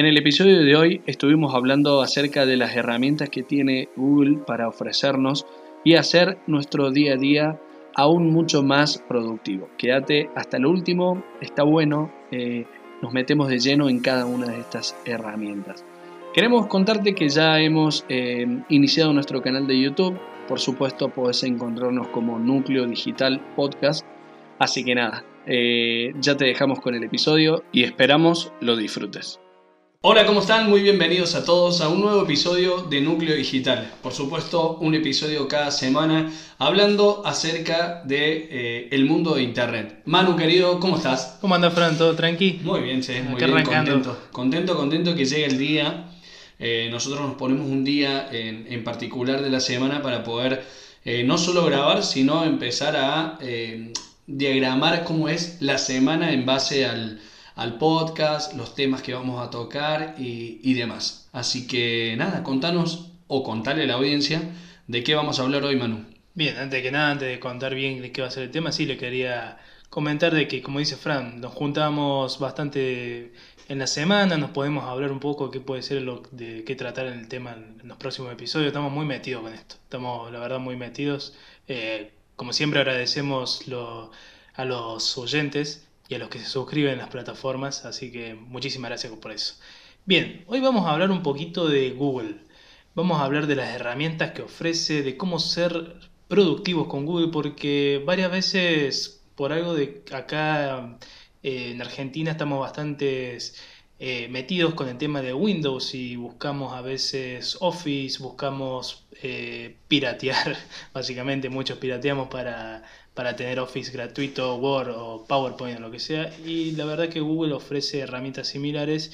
En el episodio de hoy estuvimos hablando acerca de las herramientas que tiene Google para ofrecernos y hacer nuestro día a día aún mucho más productivo. Quédate hasta el último, está bueno, eh, nos metemos de lleno en cada una de estas herramientas. Queremos contarte que ya hemos eh, iniciado nuestro canal de YouTube, por supuesto puedes encontrarnos como Núcleo Digital Podcast, así que nada, eh, ya te dejamos con el episodio y esperamos lo disfrutes. Hola, ¿cómo están? Muy bienvenidos a todos a un nuevo episodio de Núcleo Digital. Por supuesto, un episodio cada semana hablando acerca de eh, el mundo de Internet. Manu, querido, ¿cómo estás? ¿Cómo anda, Fran? ¿Todo tranqui? Muy bien, sí, muy bien, contento. Contento, contento que llegue el día. Eh, nosotros nos ponemos un día en, particular de la semana para poder eh, no solo grabar, sino empezar a diagramar cómo es la semana en base al al podcast, los temas que vamos a tocar y, demás. Así que nada, contanos o contale a la audiencia de qué vamos a hablar hoy, Manu. Bien, antes que nada, antes de contar bien de qué va a ser el tema, sí le quería comentar de que, como dice Fran, nos juntamos bastante en la semana, nos podemos hablar un poco de qué puede ser lo de qué tratar en el tema en los próximos episodios. Estamos muy metidos con esto, estamos la verdad muy metidos. Eh, como siempre agradecemos a los oyentes y a los que se suscriben en las plataformas, así que muchísimas gracias por eso. Bien, hoy vamos a hablar un poquito de Google. Vamos a hablar de las herramientas que ofrece, de cómo ser productivos con Google, porque varias veces por algo de acá eh, en Argentina estamos bastante eh, metidos con el tema de Windows y buscamos a veces Office, buscamos eh, piratear, básicamente muchos pirateamos para para tener Office gratuito, Word o PowerPoint o lo que sea. Y la verdad que Google ofrece herramientas similares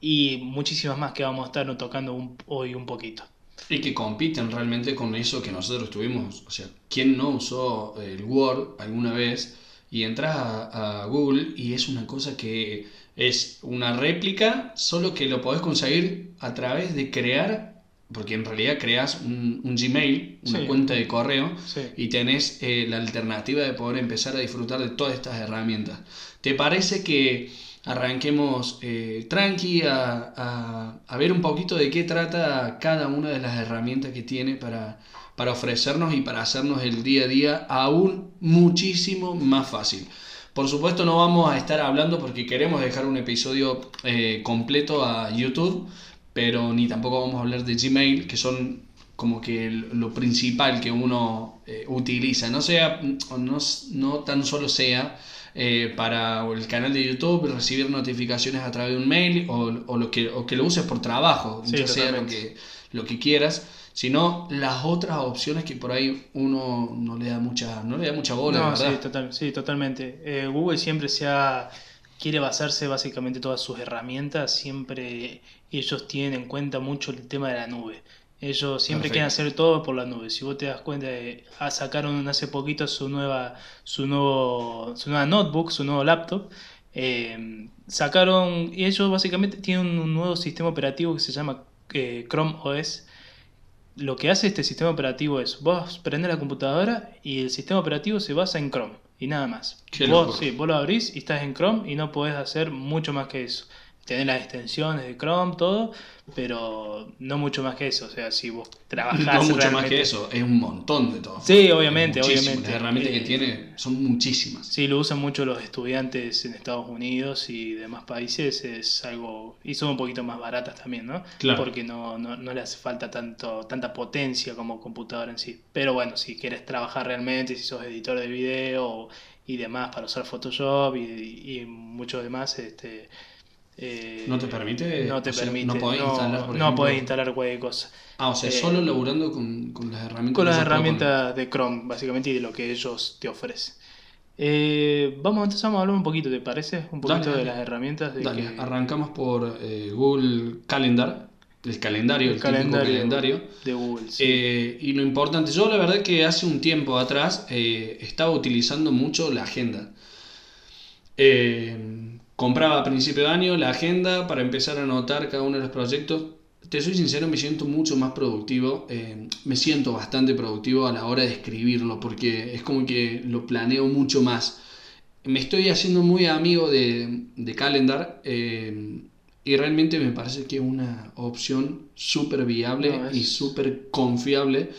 y muchísimas más que vamos a estar tocando hoy un poquito. Y que compiten realmente con eso que nosotros tuvimos. O sea, ¿quién no usó el Word alguna vez? Y entras a, a Google y es una cosa que es una réplica, solo que lo podés conseguir a través de crear porque en realidad creas un, Gmail, una cuenta de correo, y tenés eh, la alternativa de poder empezar a disfrutar de todas estas herramientas. ¿Te parece que arranquemos eh, tranqui a, ver un poquito de qué trata cada una de las herramientas que tiene para, para ofrecernos y para hacernos el día a día aún muchísimo más fácil? Por supuesto no vamos a estar hablando porque queremos dejar un episodio eh, completo a YouTube pero ni tampoco vamos a hablar de Gmail, que son como que lo principal que uno eh, utiliza, no sea, no, no tan solo sea eh, para el canal de YouTube recibir notificaciones a través de un mail o, o lo, que, o que lo uses por trabajo, ya sea lo que, lo que quieras, sino las otras opciones que por ahí uno no le da mucha, no le da mucha bola. No, sí, total, sí, totalmente. Eh, Google siempre se ha quiere basarse básicamente todas sus herramientas, siempre ellos tienen en cuenta mucho el tema de la nube. Ellos siempre quieren hacer todo por la nube. Si vos te das cuenta, de, ah, sacaron hace poquito su nueva, su nuevo, su nueva notebook, su nuevo laptop. Eh, sacaron, y ellos básicamente tienen un nuevo sistema operativo que se llama eh, Chrome OS. Lo que hace este sistema operativo es, vos prendés la computadora y el sistema operativo se basa en Chrome y nada más. vos, sí, vos lo abrís y estás en Chrome y no podés hacer mucho más que eso tener las extensiones de Chrome, todo, pero no mucho más que eso. O sea, si vos trabajás. No mucho más que eso, es un montón de todo. Sí, obviamente, obviamente. Las herramientas que eh, tiene son muchísimas. Sí, lo usan mucho los estudiantes en Estados Unidos y demás países. Es algo. Y son un poquito más baratas también, ¿no? Claro. Porque no, no, no le hace falta tanto, tanta potencia como computadora en sí. Pero bueno, si quieres trabajar realmente, si sos editor de video y demás para usar Photoshop y, y mucho demás, este eh, ¿No te permite? No te permite. no podés instalar, No podés instalar cualquier cosa. Ah, o sea, eh, solo laburando con, con, las herramientas. Con las herramientas de Chrome, básicamente, y de lo que ellos te ofrecen. Eh, vamos, entonces vamos a hablar un poquito, ¿te parece? Un poquito de las herramientas. De dale. Arrancamos por Google Calendar, el calendario, el, calendario, calendario de Google. y lo importante, yo la verdad que hace un tiempo atrás estaba utilizando mucho la agenda. Eh, Compraba a principio de año la agenda para empezar a anotar cada uno de los proyectos. Te soy sincero, me siento mucho más productivo, eh, me siento bastante productivo a la hora de escribirlo, porque es como que lo planeo mucho más. Me estoy haciendo muy amigo de, de Calendar eh, y realmente me parece que es una opción súper viable No, es- y súper confiable.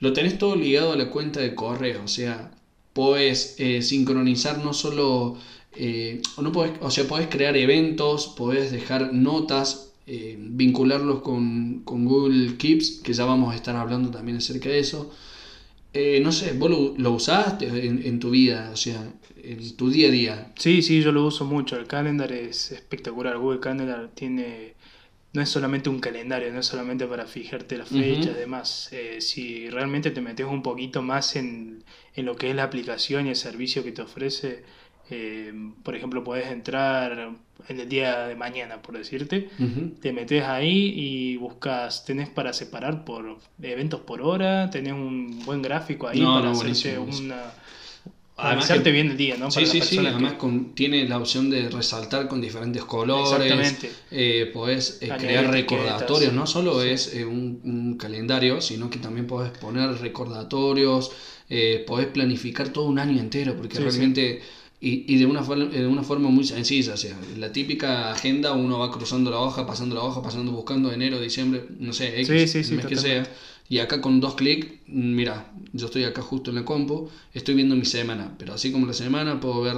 Lo tenés todo ligado a la cuenta de correo, o sea, podés eh, sincronizar no solo, eh, o no podés, o sea, podés crear eventos, podés dejar notas, eh, vincularlos con, con Google Keeps, que ya vamos a estar hablando también acerca de eso. Eh, no sé, vos lo, lo usaste en, en tu vida, o sea, en tu día a día. Sí, sí, yo lo uso mucho. El calendar es espectacular. Google Calendar tiene. No es solamente un calendario, no es solamente para fijarte las fechas, además, eh, si realmente te metes un poquito más en, en lo que es la aplicación y el servicio que te ofrece, eh, por ejemplo, puedes entrar en el día de mañana, por decirte, te metes ahí y buscas, tenés para separar por eventos por hora, tenés un buen gráfico ahí No, para no, hacerte una... Además que- bien el día, ¿no? Sí, Para sí, sí, que- además con- tiene la opción de resaltar con diferentes colores, Exactamente. eh, podés eh, crear recordatorios, no solo Sí. es eh, un, un calendario, sino que también podés poner recordatorios, podés planificar todo un año entero, porque Sí, sí. Y, y de, una, for- de una forma muy sencilla, o sea, la típica agenda uno va cruzando la hoja, pasando la hoja, pasando, buscando enero, diciembre, no sé, X, Sí, sí, sí, el mes que sea. Y acá con dos clics, mira, yo estoy acá justo en la compu, estoy viendo mi semana, pero así como la semana puedo ver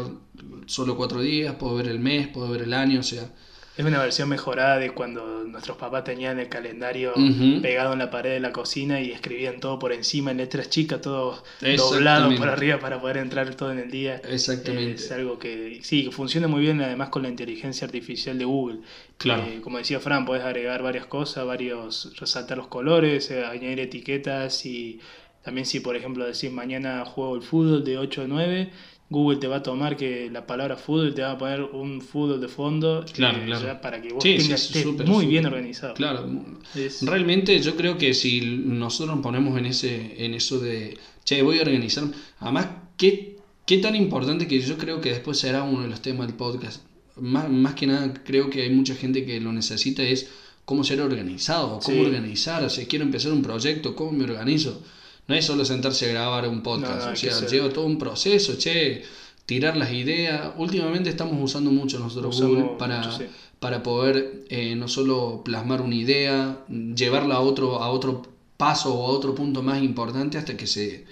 solo cuatro días, puedo ver el mes, puedo ver el año, o sea, Es una versión mejorada de cuando nuestros papás tenían el calendario pegado en la pared de la cocina y escribían todo por encima en letras chicas, todo doblado por arriba para poder entrar todo en el día. exactamente. Es algo que sí, funciona muy bien además con la inteligencia artificial de Google. Claro. Eh, como decía Fran, puedes agregar varias cosas, varios, resaltar los colores, eh, añadir etiquetas y también si por ejemplo decís mañana juego el fútbol de 8 a 9, Google te va a tomar que la palabra fútbol te va a poner un fútbol de fondo Claro, eh, claro. ya para que vos Sí, tengas, sí, súper, muy súper. bien organizado. Claro, Es- Realmente yo creo que si nosotros nos ponemos en ese en eso de, che, voy a organizar, además, ¿qué, qué tan importante que yo creo que después será uno de los temas del podcast. Más, más que nada creo que hay mucha gente que lo necesita es cómo ser organizado, cómo Sí. organizar, sea, quiero empezar un proyecto, cómo me organizo. No es solo sentarse a grabar un podcast, No, o sea, lleva todo un proceso, che, tirar las ideas. Últimamente estamos usando mucho nosotros Usamos Google para, mucho, sí. para poder eh, no solo plasmar una idea, llevarla a otro, a otro paso o a otro punto más importante hasta que se,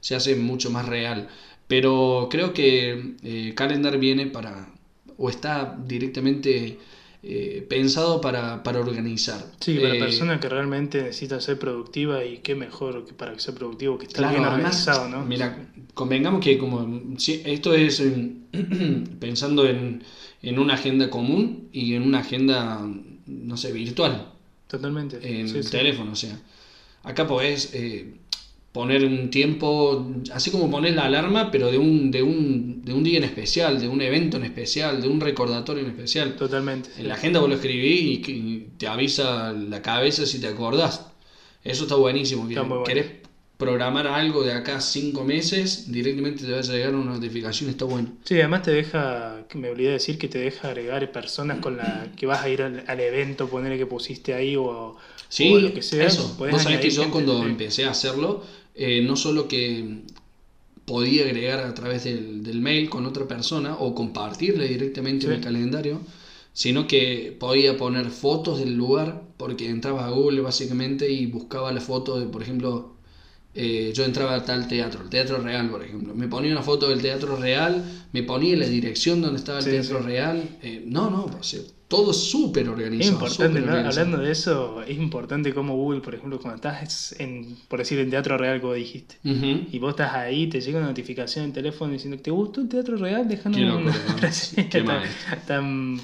se hace mucho más real. Pero creo que eh, Calendar viene para, o está directamente eh, pensado para, para organizar. Sí, para Eh, personas que realmente necesitan ser productiva y qué mejor que para que sea productivo que estar Claro, bien además, organizado, ¿no? Mira, convengamos que como si esto es en- pensando en, en una agenda común y en una agenda, no sé, virtual, Totalmente. en sí. teléfono, o sea, acá podés eh, poner un tiempo, así como pones la alarma, pero de un, de un, de un día en especial, de un evento en especial, de un recordatorio en especial. Totalmente. En la agenda vos lo escribís y que- te avisa la cabeza si te acordás. Eso está buenísimo. Está bueno. ¿Querés programar algo de acá cinco meses? Directamente te va a llegar una notificación, está bueno. Sí, además te deja, me olvidé de decir que te deja agregar personas con la que vas a ir al, al evento, ponerle que pusiste ahí o, Sí, o lo que sea. eso. Vos sabés que yo cuando empecé a hacerlo, eh, no solo que podía agregar a través del, del mail con otra persona o compartirle directamente Sí. mi calendario, sino que podía poner fotos del lugar, porque entraba a Google básicamente y buscaba la foto de, por ejemplo, eh, yo entraba a tal teatro, el Teatro Real, por ejemplo. Me ponía una foto del Teatro Real, me ponía la dirección donde estaba el Sí, Teatro sí. Real. eh, no, no, o sea, todo súper Es organizado. importante, ¿no? organizado. hablando de eso, es importante como Google, por ejemplo, cuando estás en, por decir, en Teatro Real, como dijiste, y vos estás ahí, te llega una notificación en el teléfono diciendo que te gustó el Teatro Real, déjanos una mal. están-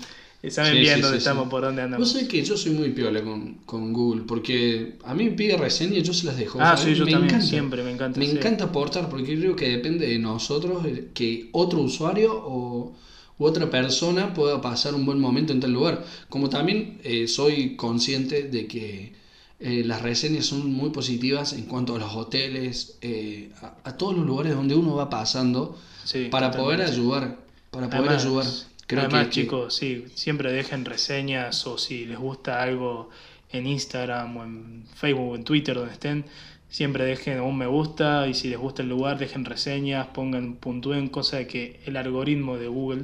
saben Sí, bien sí, dónde sí, estamos, por dónde Vos andamos. sabés que yo soy muy piola con, con Google, porque a mí me pide reseñas y yo se las dejo. Ah, sí, yo me también, encanta. siempre, me encanta. Me encanta aportar, porque creo que depende de nosotros eh, que otro usuario o u otra persona pueda pasar un buen momento en tal lugar. Como también eh, soy consciente de que eh, las reseñas son muy positivas en cuanto a los hoteles, eh, a, a todos los lugares donde uno va pasando, Sí, para poder ayudar. Para poder Además, ayudar. Creo además, que- que- chicos, sí, siempre dejen reseñas o si les gusta algo en Instagram o en Facebook o en Twitter, donde estén, siempre dejen un me gusta y si les gusta el lugar, dejen reseñas, pongan, puntúen, cosa de que el algoritmo de Google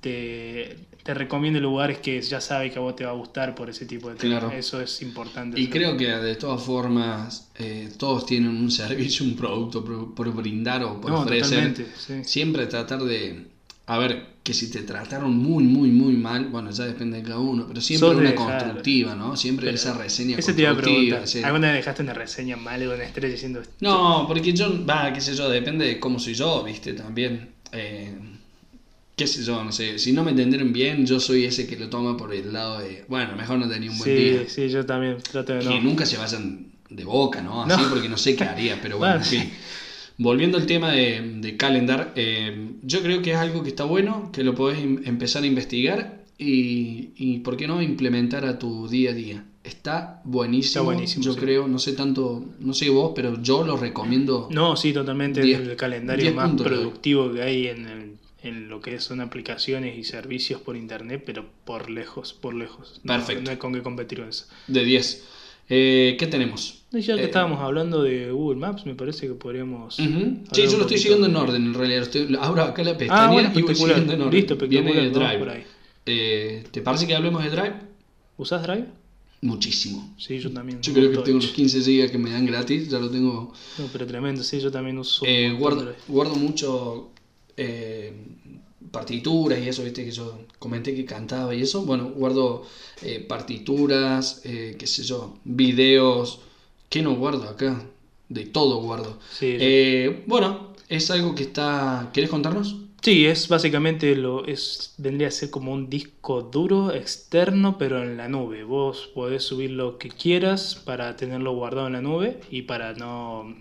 te, te recomiende lugares que ya sabe que a vos te va a gustar por ese tipo de temas. Claro. Eso es importante. Y creo que de todas formas eh, todos tienen un servicio, un producto por, por brindar o por No, ofrecer. sí. Siempre tratar de, a ver, que si te trataron muy, muy, muy mal, bueno, ya depende de cada uno, pero siempre Sos una constructiva, ¿no? Siempre esa reseña Ese te iba a constructiva. ¿Alguna vez dejaste una reseña mal o una estrella diciendo No, porque yo, va, qué sé yo, depende de cómo soy yo, viste, también. Eh, qué sé yo, no sé, si no me entendieron bien, yo soy ese que lo toma por el lado de, bueno, mejor no tenía un buen Sí, día. sí, yo también trato de Que no. nunca se vayan de boca, ¿no? Así No. porque no sé qué haría, pero bueno, en fin. Volviendo al tema de, de calendar, eh, yo creo que es algo que está bueno, que lo podés im- empezar a investigar y, y, ¿por qué no?, implementar a tu día a día. Está buenísimo, Está buenísimo, yo sí. creo, no sé tanto, no sé vos, pero yo lo recomiendo. No, sí, totalmente. Diez- el calendario más productivo que hay en, el- en lo que son aplicaciones y servicios por internet, pero por lejos, por lejos. Perfecto. No, hay con qué competir con eso. De 10. Eh, ¿Qué tenemos? Ya que Eh, estábamos hablando de Google Maps, me parece que podríamos. Sí, yo lo estoy siguiendo en de- orden, en realidad. Estoy, abro acá la Ah, pestaña bueno, y voy siguiendo en orden. Listo. Viene Drive. por ahí. Eh, ¿Te parece que hablemos de Drive? ¿Usás Drive? Muchísimo. Sí, yo también. Yo creo que tengo los 15 GB que me dan gratis, ya lo tengo. No, pero tremendo, sí, yo también uso. guardo mucho eh, partituras y eso, viste que yo comenté que cantaba y eso. Bueno, guardo eh, partituras, eh, qué sé yo, videos. ¿Qué no guardo acá? De todo guardo. Sí, Eh, bueno, es algo que está. ¿Querés contarnos? Sí, es básicamente lo es vendría a ser como un disco duro externo, pero en la nube. Vos podés subir lo que quieras para tenerlo guardado en la nube y para no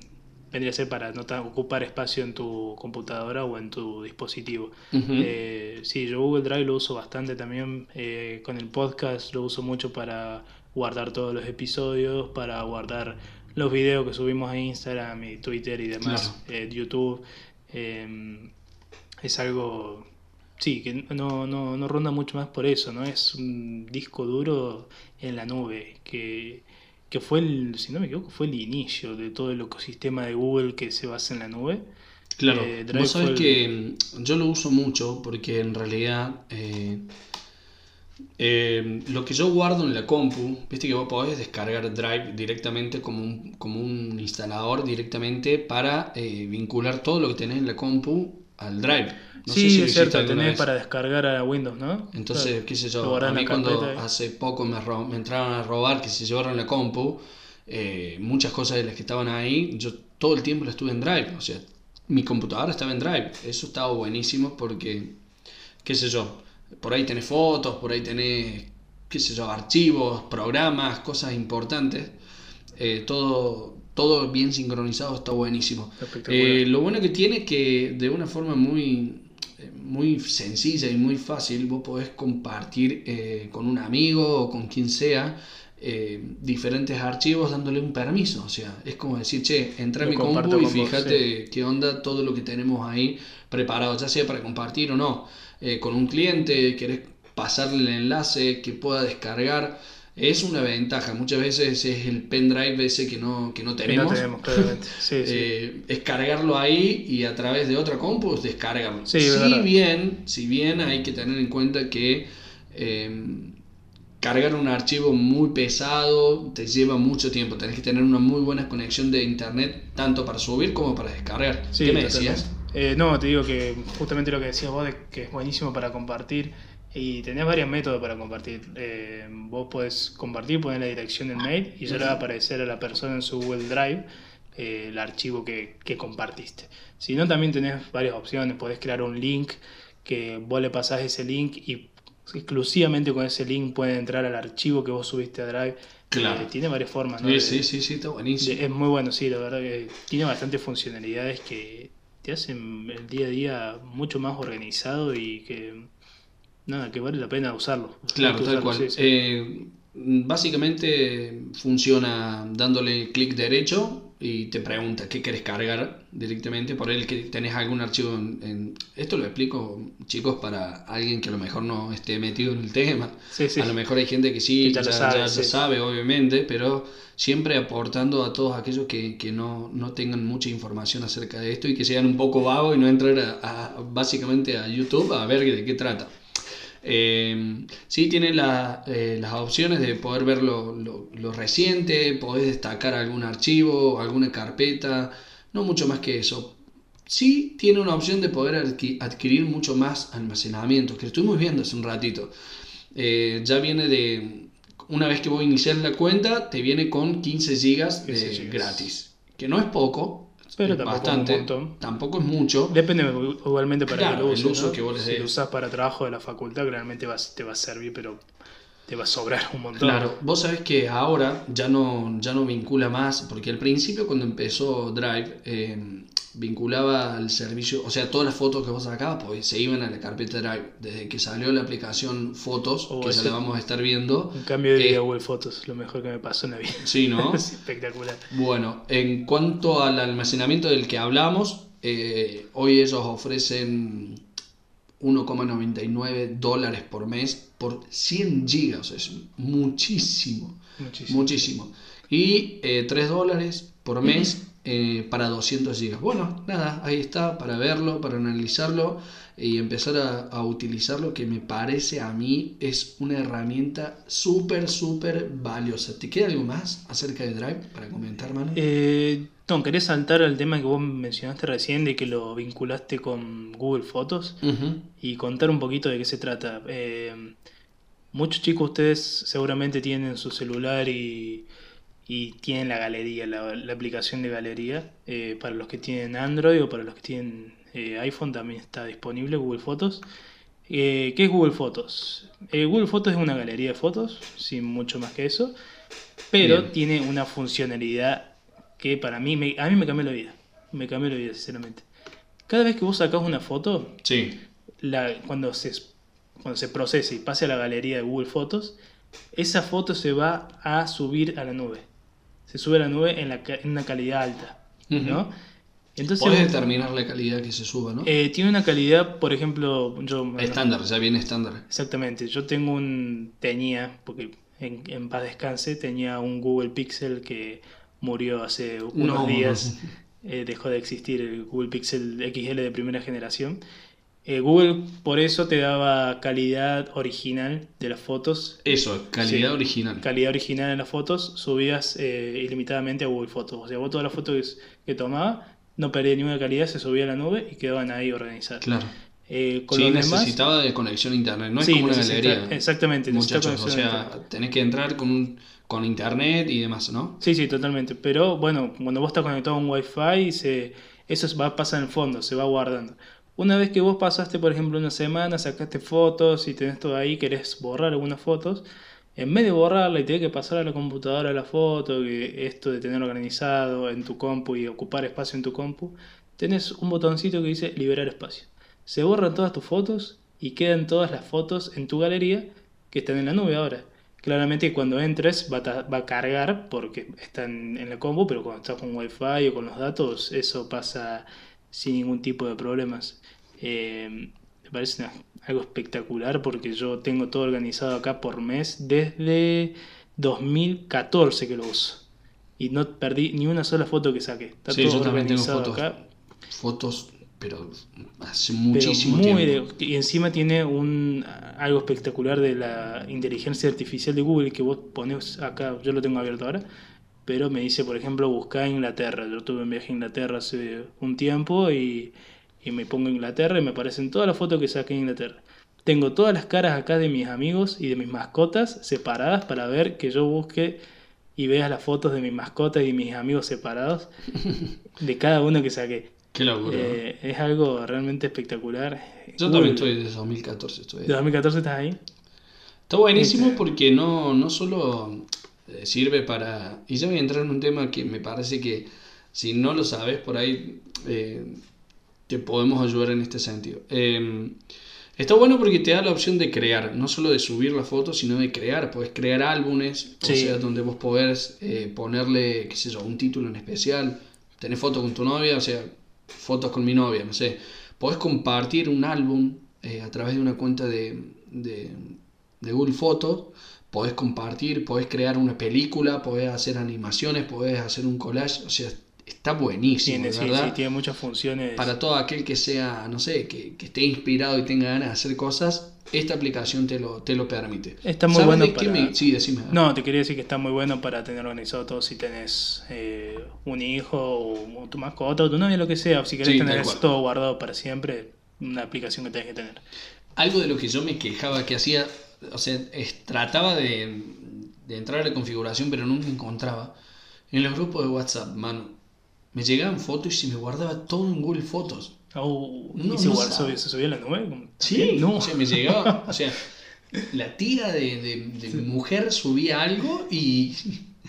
vendría a ser para no ocupar espacio en tu computadora o en tu dispositivo. Eh, sí, yo Google Drive lo uso bastante también eh, con el podcast, lo uso mucho para guardar todos los episodios, para guardar los videos que subimos a Instagram y Twitter y demás, eh, YouTube. eh, es algo, sí, que no, no, no ronda mucho más por eso, ¿no? Es un disco duro en la nube, que, que fue el, si no me equivoco, fue el inicio de todo el ecosistema de Google que se basa en la nube. Claro, Eh, vos sabés que mm, yo lo uso mucho porque en realidad eh, eh, lo que yo guardo en la compu, viste que vos podés descargar Drive directamente como un, como un instalador directamente para eh, vincular todo lo que tenés en la compu al Drive. No sé sí, si lo es cierto, tenés vez. para descargar a Windows, ¿no? Entonces, Claro. qué sé yo, a mí cuando hace poco me, me entraron a robar, que se llevaron la compu, eh, muchas cosas de las que estaban ahí, yo todo el tiempo las estuve en Drive, o sea, mi computadora estaba en Drive, eso estaba buenísimo porque, qué sé yo, por ahí tenés fotos, por ahí tenés, qué sé yo, archivos, programas, cosas importantes, eh, todo, todo bien sincronizado está buenísimo. Eh, lo bueno que tiene es que de una forma muy, muy sencilla y muy fácil vos podés compartir eh, con un amigo o con quien sea eh, diferentes archivos dándole un permiso. O sea, es como decir, che, entra a mi compu y vos, fíjate qué onda todo lo que tenemos ahí preparado, ya sea para compartir o no. Eh, con un cliente, querés pasarle el enlace que pueda descargar. Es una ventaja, muchas veces es el pendrive ese que no, que no Que tenemos. no tenemos, claramente. Sí, sí. Eh, es cargarlo ahí y a través de otra compu es descargarlo. Sí, si verdad. bien, si bien hay que tener en cuenta que eh, cargar un archivo muy pesado te lleva mucho tiempo. Tenés que tener una muy buena conexión de internet tanto para subir como para descargar. ¿Qué me decías? Eh, no, te digo que justamente lo que decías vos, de que es buenísimo para compartir y tenés varios métodos para compartir. Eh, vos podés compartir, poner la dirección del mail y ya le va a aparecer a la persona en su Google Drive eh, el archivo que, que compartiste. Si no, también tenés varias opciones. Podés crear un link que vos le pasás ese link y exclusivamente con ese link pueden entrar al archivo que vos subiste a Drive. Claro. Eh, tiene varias formas, ¿no? Sí, sí, sí, sí, está buenísimo. Es muy bueno, sí, la verdad que tiene bastantes funcionalidades que te hacen el día a día mucho más organizado y que nada, que vale la pena usarlo. Claro, tal usarlo, cual. sí, sí. Eh, básicamente funciona dándole clic derecho y te pregunta qué querés cargar directamente. Por él que tenés algún archivo en, en- Esto lo explico, chicos, para alguien que a lo mejor no esté metido en el tema. Sí, sí. A lo mejor hay gente que sí, Que ya ya, lo sabe, ya- sí. sabe, obviamente, pero siempre aportando a todos aquellos que, que no, no tengan mucha información acerca de esto y que sean un poco vagos y no entrar a, a- básicamente a YouTube a ver de qué trata. Eh, sí, tiene la- eh, las opciones de poder ver lo, lo- lo reciente, podés destacar algún archivo, alguna carpeta, no mucho más que eso. Sí tiene una opción de poder adqui- adquirir mucho más almacenamiento, que estuvimos viendo hace un ratito. Eh, ya viene de, una vez que vos iniciar la cuenta, te viene con 15 gigas de 15 gigas. gratis, que no es poco, Pero tampoco es un bastante, montón. tampoco es mucho. Depende igualmente para Claro, qué lo el uso ¿no? que vos le si des. lo usas para trabajo de la facultad, realmente te va a servir, pero te va a sobrar un montón. Claro, vos sabés que ahora ya no, ya no vincula más, porque al principio cuando empezó Drive eh, vinculaba al servicio, o sea, todas las fotos que vos sacabas pues, se iban a la carpeta Drive. Desde que salió la aplicación Fotos, Oh, que ya la vamos a estar viendo. Un cambio de Eh, Google Fotos, lo mejor que me pasó en la vida. Sí, ¿no? es espectacular. Bueno, en cuanto al almacenamiento del que hablamos, eh, hoy ellos ofrecen 1,99 dólares por mes por 100 gigas, es muchísimo, Muchísimo. muchísimo. Y eh, 3 dólares por mes eh, para 200 gigas. Bueno, nada, ahí está, para verlo, para analizarlo y empezar a, a utilizarlo, que me parece a mí es una herramienta súper, súper valiosa. ¿Te queda algo más acerca de Drive para comentar, mano? Eh, no, quería saltar al tema que vos mencionaste recién de que lo vinculaste con Google Fotos y contar un poquito de qué se trata. Eh, muchos chicos ustedes seguramente tienen su celular y, y tienen la galería, la, la aplicación de galería. Eh, para los que tienen Android o para los que tienen eh, iPhone también está disponible Google Fotos. ¿Qué es Google Fotos? Google Fotos es una galería de fotos, sin mucho más que eso, pero Bien. tiene una funcionalidad que para mí, me- a mí me cambió la vida. Me cambió la vida, sinceramente. Cada vez que vos sacás una foto, Sí, la, cuando, se, cuando se procese y pase a la galería de Google Fotos, esa foto se va a subir a la nube. Se sube a la nube en, la, en una calidad alta. ¿no? Ujú. Entonces, Podés determinar la calidad que se suba, ¿no? eh, tiene una calidad, por ejemplo, yo... bueno, estándar, ya viene estándar. Exactamente, yo tengo un, tenía, porque en, en paz descanse, tenía un Google Pixel que murió hace unos No. días, eh, dejó de existir el Google Pixel XL de primera generación. Eh, Google por eso te daba calidad original de las fotos, Eso, calidad Sí. original. calidad original en las fotos, subidas eh, ilimitadamente a Google Fotos. O sea, vos todas las fotos que, tomaba no perdía ninguna calidad, se subía a la nube y quedaban ahí organizadas. Claro. Eh, con Sí, los demás- necesitaba de conexión a internet, no es Sí, como una galería. exactamente, Muchachos, o sea, internet. tenés que entrar con, un- con internet y demás, ¿no? Sí, sí, totalmente. Pero bueno, cuando vos estás conectado a un Wi-Fi, se, eso va a pasar en el fondo, se va guardando. Una vez que vos pasaste, por ejemplo, una semana, sacaste fotos y tenés todo ahí, querés borrar algunas fotos, en vez de borrarla y tener que pasar a la computadora la foto, que esto de tener organizado en tu compu y ocupar espacio en tu compu, tenés un botoncito que dice liberar espacio. Se borran todas tus fotos y quedan todas las fotos en tu galería que están en la nube ahora. Claramente cuando entres va a, va a cargar porque están en la combo, pero cuando estás con Wi-Fi o con los datos, eso pasa sin ningún tipo de problemas. Eh, me parece una- algo espectacular porque yo tengo todo organizado acá por mes desde 2014 que lo uso. Y no perdí ni una sola foto que saqué. Está Sí, todo yo también tengo fotos. acá. Fotos, pero hace Pero muchísimo muy tiempo. de- y encima tiene un algo espectacular de la inteligencia artificial de Google que vos pones acá, yo lo tengo abierto ahora, pero me dice, por ejemplo, buscar Inglaterra. Yo tuve un viaje a Inglaterra hace un tiempo y, y me pongo Inglaterra y me aparecen todas las fotos que saqué en Inglaterra. Tengo todas las caras acá de mis amigos y de mis mascotas separadas para ver que yo busque y veas las fotos de mis mascotas y mis amigos separados de cada uno que saqué. Qué locura. Eh, es algo realmente espectacular. Yo también estoy desde 2014. Estoy ¿De 2014 estás ahí? Está buenísimo Este- porque no, no solo eh, sirve para... Y ya voy a entrar en un tema que me parece que si no lo sabes por ahí eh, te podemos ayudar en este sentido. Eh, está bueno porque te da la opción de crear, no solo de subir la foto, sino de crear. Puedes crear álbumes, o sea, donde vos podés eh, ponerle, qué sé yo, un título en especial. Tenés foto con tu novia, o sea, fotos con mi novia, no sé. Podés compartir un álbum eh, a través de una cuenta de, de, de Google Fotos. Podés compartir, podés crear una película, podés hacer animaciones, podés hacer un collage. O sea, está buenísimo, Tiene, sí, ¿verdad? sí, tiene muchas funciones. Para todo aquel que sea, no sé, que, que esté inspirado y tenga ganas de hacer cosas, esta aplicación te lo, te lo permite. Está muy ¿Sabes bueno para- me- Sí, decime. No, te quería decir que está muy bueno para tener organizado todo si tenés eh, un hijo o, tu mascota o tu novia, lo que sea. O si querés Sí, tener todo guardado para siempre, una aplicación que tenés que tener. Algo de lo que yo me quejaba que hacía, o sea, es- trataba de, de entrar a la configuración, pero nunca encontraba. En los grupos de WhatsApp, mano, me llegaban fotos y se me guardaba todo en Google Fotos. Oh, No, ¿Y se, no guardó- sabe. se subió a la nube? Sí, no. o sea, me llegaba, o sea, la tía de, de- de mi mujer subía algo y...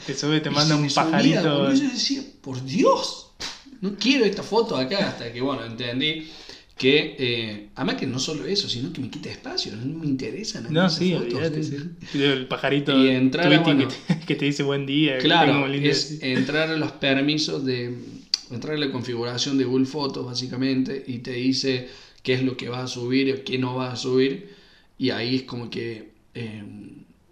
Te sube, te manda un pajarito. Yo decía, por Dios, no quiero esta foto acá, hasta que, bueno, entendí que, eh, además que no solo eso, sino que me quita espacio, no me interesan. No, sí, fotos. El pajarito Y entrar bueno, que, te, que te dice buen día. Claro, es entrar a los permisos de entrar a la configuración de Google Fotos básicamente y te dice qué es lo que vas a subir o qué no vas a subir y ahí es como que eh,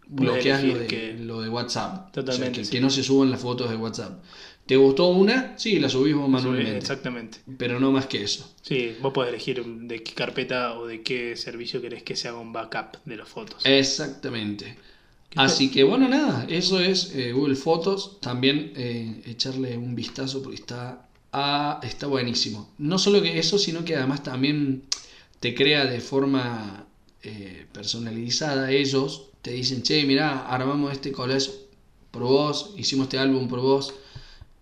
bloqueas lo de, que- lo de WhatsApp. Totalmente, O sea, que, sí. que no se suban las fotos de WhatsApp. ¿Te gustó una? Sí, la subís vos manualmente. Exactamente. Pero no más que eso. Sí, vos podés elegir de qué carpeta o de qué servicio querés que se haga un backup de las fotos. Exactamente. Así que bueno, nada, eso es eh, Google Fotos. También eh, echarle un vistazo porque está, ah, está buenísimo. No solo que eso, sino que además también te crea de forma eh, personalizada. Ellos te dicen, che, mirá, armamos este collage por vos, hicimos este álbum por vos.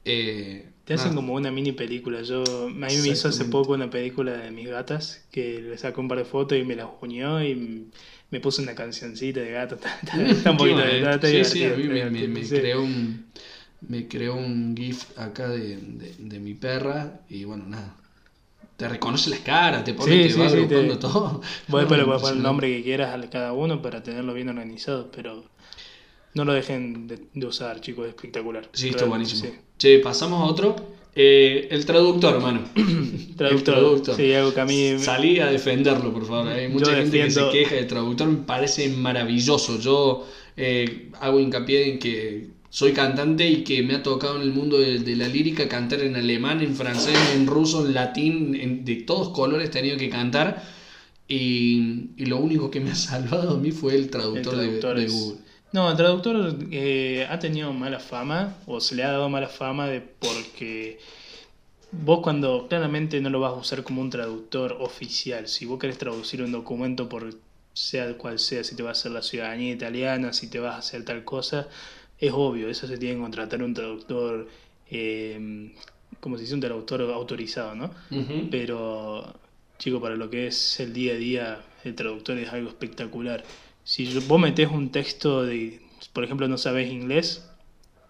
Eh, Te hacen nada. como una mini película. Yo, a mí me hizo hace poco una película de mis gatas que le sacó un par de fotos y me las unió y me puso una cancioncita de gato. Está, un poquito bueno, está- está sí, sí, a mí me, creó un me creó un GIF acá de, de- de mi perra y bueno, nada. Te reconoce las caras, te pone, Sí, te sí, va sí, te- todo. Vos después No, le podés poner el nombre que quieras a cada uno para tenerlo bien organizado, pero no lo dejen de, de usar, chicos, es espectacular. Sí, está buenísimo. sí. Che, pasamos a otro. Eh, el traductor, hermano. Traductor, El traductor. sí, algo que a mí... Salí a defenderlo, por favor. Hay mucha Yo gente defiendo- que se queja de traductor, me parece maravilloso. Yo eh, hago hincapié en que soy cantante y que me ha tocado en el mundo de, de la lírica cantar en alemán, en francés, en ruso, en latín, en- de todos colores he tenido que cantar. Y, y lo único que me ha salvado a mí fue el traductor, de- traductor de, Google. No, el traductor eh, ha tenido mala fama, o se le ha dado mala fama de porque vos cuando claramente no lo vas a usar como un traductor oficial, si vos querés traducir un documento por sea cual sea, si te vas a hacer la ciudadanía italiana, si te vas a hacer tal cosa, es obvio, eso se tiene que contratar un traductor, eh, como se dice, un traductor autorizado, ¿no? Pero, chico, para lo que es el día a día, el traductor es algo espectacular. Si yo- vos metés un texto de, por ejemplo, no sabes inglés,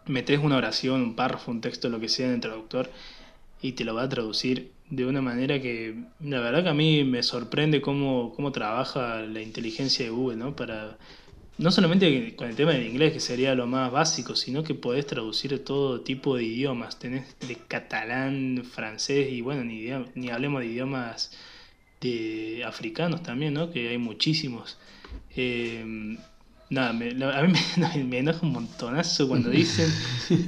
metés una oración, un párrafo, un texto, lo que sea en el traductor, y te lo va a traducir de una manera que, la verdad que a mí me sorprende cómo, cómo trabaja la inteligencia de Google, ¿no? Para, no solamente con el tema del inglés, que sería lo más básico, sino que podés traducir todo tipo de idiomas. Tenés de catalán, francés y bueno, ni, ni hablemos de idiomas de africanos también, ¿no? Que hay muchísimos. Eh, nada, me- a mí me, me enoja un montonazo cuando dicen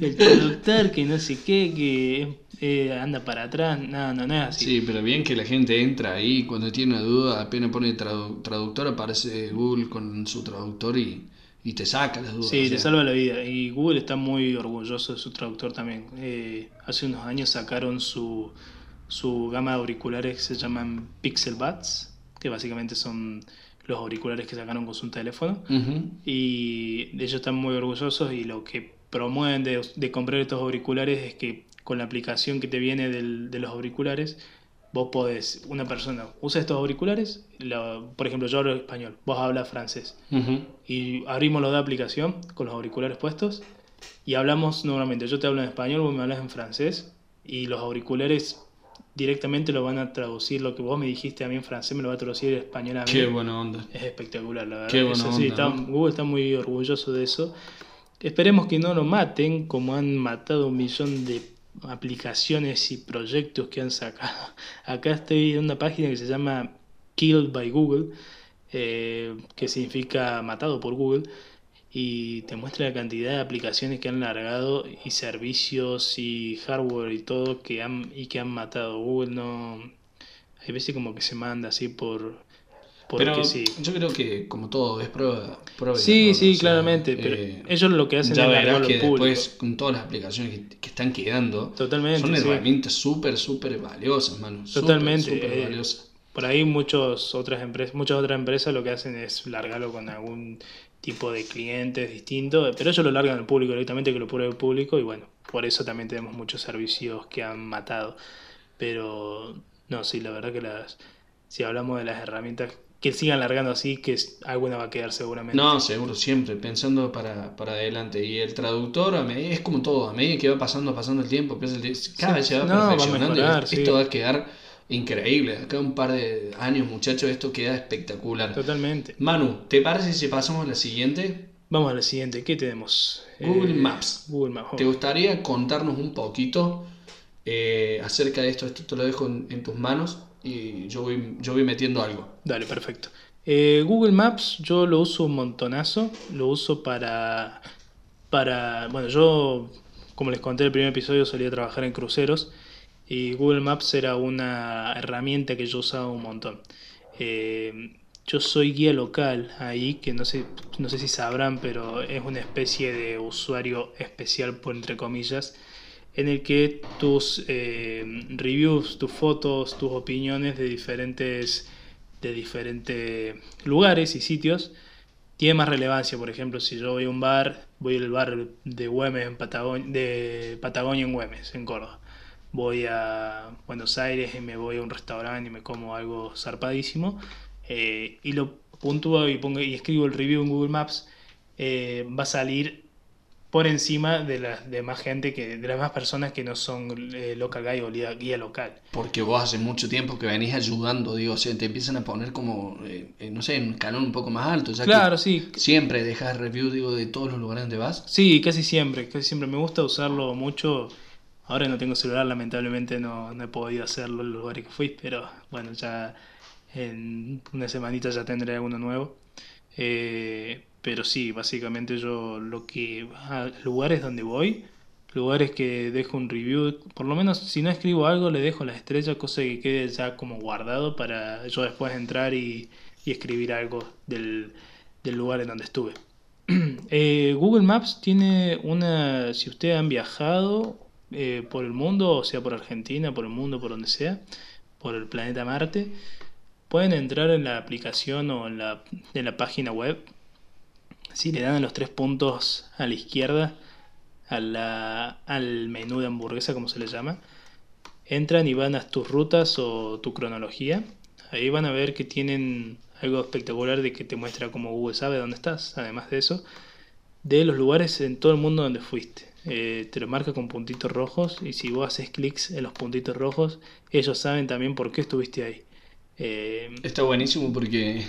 el traductor que no sé qué, que eh, anda para atrás. No, no, no es así. Sí, pero bien que la gente entra ahí cuando tiene una duda, apenas pone tradu- traductor, aparece Google con su traductor y, y te saca las dudas. Sí, te sea. salva la vida. Y Google está muy orgulloso de su traductor también. Eh, hace unos años sacaron su, su gama de auriculares que se llaman Pixel Buds, que básicamente son los auriculares que sacaron con su teléfono. Y ellos están muy orgullosos y lo que promueven de, de comprar estos auriculares es que con la aplicación que te viene del- de los auriculares, vos podés, una persona usa estos auriculares, la- por ejemplo yo hablo español, vos hablas francés y abrimos lo de aplicación con los auriculares puestos y hablamos normalmente. Yo te hablo en español, vos me hablas en francés y los auriculares directamente lo van a traducir. Lo que vos me dijiste a mí en francés me lo va a traducir en español a mí. Qué buena onda. Es espectacular, la verdad. Qué buena Eso sí, onda, está- ¿no? Google está muy orgulloso de eso. Esperemos que no lo maten como han matado un millón de aplicaciones y proyectos que han sacado. Acá estoy en una página que se llama Killed by Google, eh, que significa matado por Google, y te muestra la cantidad de aplicaciones que han largado y servicios y hardware y todo que han y que han matado. Google no hay veces como que se manda así por Porque Pero sí. yo creo que, como todo, es prueba. prueba Sí, sí, o sea, claramente. Pero eh, ellos lo que hacen ya es verás largarlo que público. después, con todas las aplicaciones que, que están quedando, Totalmente, son sí. herramientas súper, súper valiosas, mano. Totalmente, Súper eh, valiosas. Por ahí muchos otras empresas, muchas otras empresas lo que hacen es largarlo con algún tipo de clientes distinto, pero ellos lo largan al público directamente, que lo pruebe el público, y bueno, por eso también tenemos muchos servicios que han matado. Pero no, sí, la verdad que las, si hablamos de las herramientas, que sigan largando así, que alguna va a quedar seguramente. No, seguro, siempre, pensando para, para adelante. Y el traductor a medida- es como todo, a medida que va pasando, pasando el tiempo, cada Sí, vez se va no, perfeccionando. mejorar, esto sí. va a quedar increíble. Acá un par de años, muchachos, esto queda espectacular. Totalmente. Manu, ¿te parece si pasamos a la siguiente? Vamos a la siguiente, ¿qué tenemos? Google Maps. Google Maps. ¿Te gustaría contarnos un poquito eh, acerca de esto? Esto te lo dejo en, en tus manos y yo voy, yo voy metiendo algo. Dale, perfecto. Eh, Google Maps yo lo uso un montonazo, lo uso para, para, bueno, yo, como les conté en el primer episodio, solía trabajar en cruceros y Google Maps era una herramienta que yo usaba un montón. Eh, yo soy guía local ahí, que no sé, no sé si sabrán, pero es una especie de usuario especial, por entre comillas, en el que tus eh, reviews, tus fotos, tus opiniones de diferentes, de diferentes lugares y sitios tienen más relevancia. Por ejemplo, si yo voy a un bar, voy al bar de Güemes, en Patagonia, de Patagonia en Güemes, en Córdoba. Voy a Buenos Aires y me voy a un restaurante y me como algo zarpadísimo. eh, y lo puntúo y, pongo, y escribo el review en Google Maps, eh, va a salir por encima de las demás gente que de las más personas que no son eh, local guy o guía, guía local. Porque vos hace mucho tiempo que venís ayudando, digo, o sea, te empiezan a poner como, eh, eh, no sé, en un escalón un poco más alto. Ya que Claro, sí. Siempre dejas review, digo, de todos los lugares donde vas. Sí, casi siempre, casi siempre. Me gusta usarlo mucho. Ahora no tengo celular, lamentablemente no, no he podido hacerlo en los lugares que fui, pero bueno, ya en una semanita ya tendré uno nuevo. Eh, pero sí, básicamente yo lo que... lugares donde voy, lugares que dejo un review, por lo menos si no escribo algo le dejo las estrellas, cosa que quede ya como guardado para yo después entrar y, y escribir algo del, del lugar en donde estuve. Eh, Google Maps tiene una, si ustedes han viajado eh, por el mundo, o sea por Argentina, por el mundo, por donde sea, por el planeta Marte, pueden entrar en la aplicación o en la, en la página web. Si le dan a los tres puntos a la izquierda, a la- al menú de hamburguesa, como se le llama, entran y van a tus rutas o tu cronología. Ahí van a ver que tienen algo espectacular de que te muestra cómo Google sabe dónde estás, además de eso, de los lugares en todo el mundo donde fuiste. Eh, te lo marca con puntitos rojos y si vos haces clics en los puntitos rojos, ellos saben también por qué estuviste ahí. Eh, Está buenísimo porque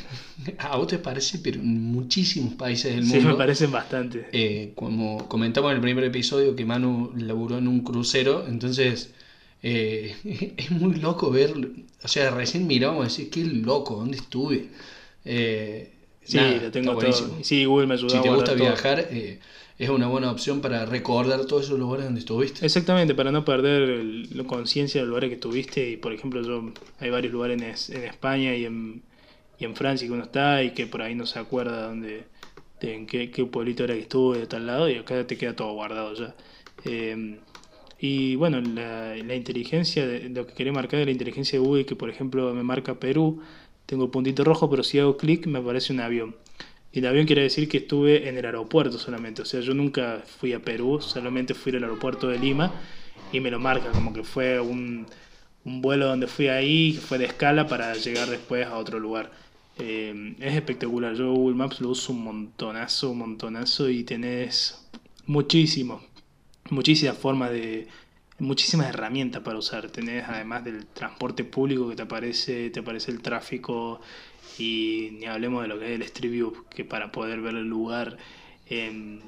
a vos te parece, pero en muchísimos países del sí, mundo. me parecen bastante. eh, como comentamos en el primer episodio que Manu laburó en un crucero, entonces eh, es muy loco ver, o sea, recién miramos y decir, qué loco, ¿dónde estuve? Sí, nada, lo tengo buenísimo. todo. Sí, Google me ayudó Si te gusta viajar, es una buena opción para recordar todos esos lugares donde estuviste. Exactamente, para no perder la conciencia de los lugares que tuviste. Y por ejemplo, yo hay varios lugares en, es- España y en, y en Francia que uno está y que por ahí no se acuerda dónde, de en qué, qué pueblito era que estuve de tal lado y acá te queda todo guardado ya. Eh, y bueno, la, inteligencia, de, lo que quería marcar de la inteligencia de Google, que por ejemplo me marca Perú, tengo el puntito rojo, pero si hago clic me aparece un avión. Y el avión quiere decir que estuve en el aeropuerto solamente. O sea, yo nunca fui a Perú, solamente fui al aeropuerto de Lima y me lo marca como que fue un, un vuelo donde fui ahí, que fue de escala para llegar después a otro lugar. Eh, es espectacular. Yo Google Maps lo uso un montonazo, un montonazo y tenés muchísimo, muchísimas formas de, muchísimas herramientas para usar. Tenés además del transporte público que te aparece, te aparece el tráfico y ni hablemos de lo que es el Street View, que para poder ver el lugar en,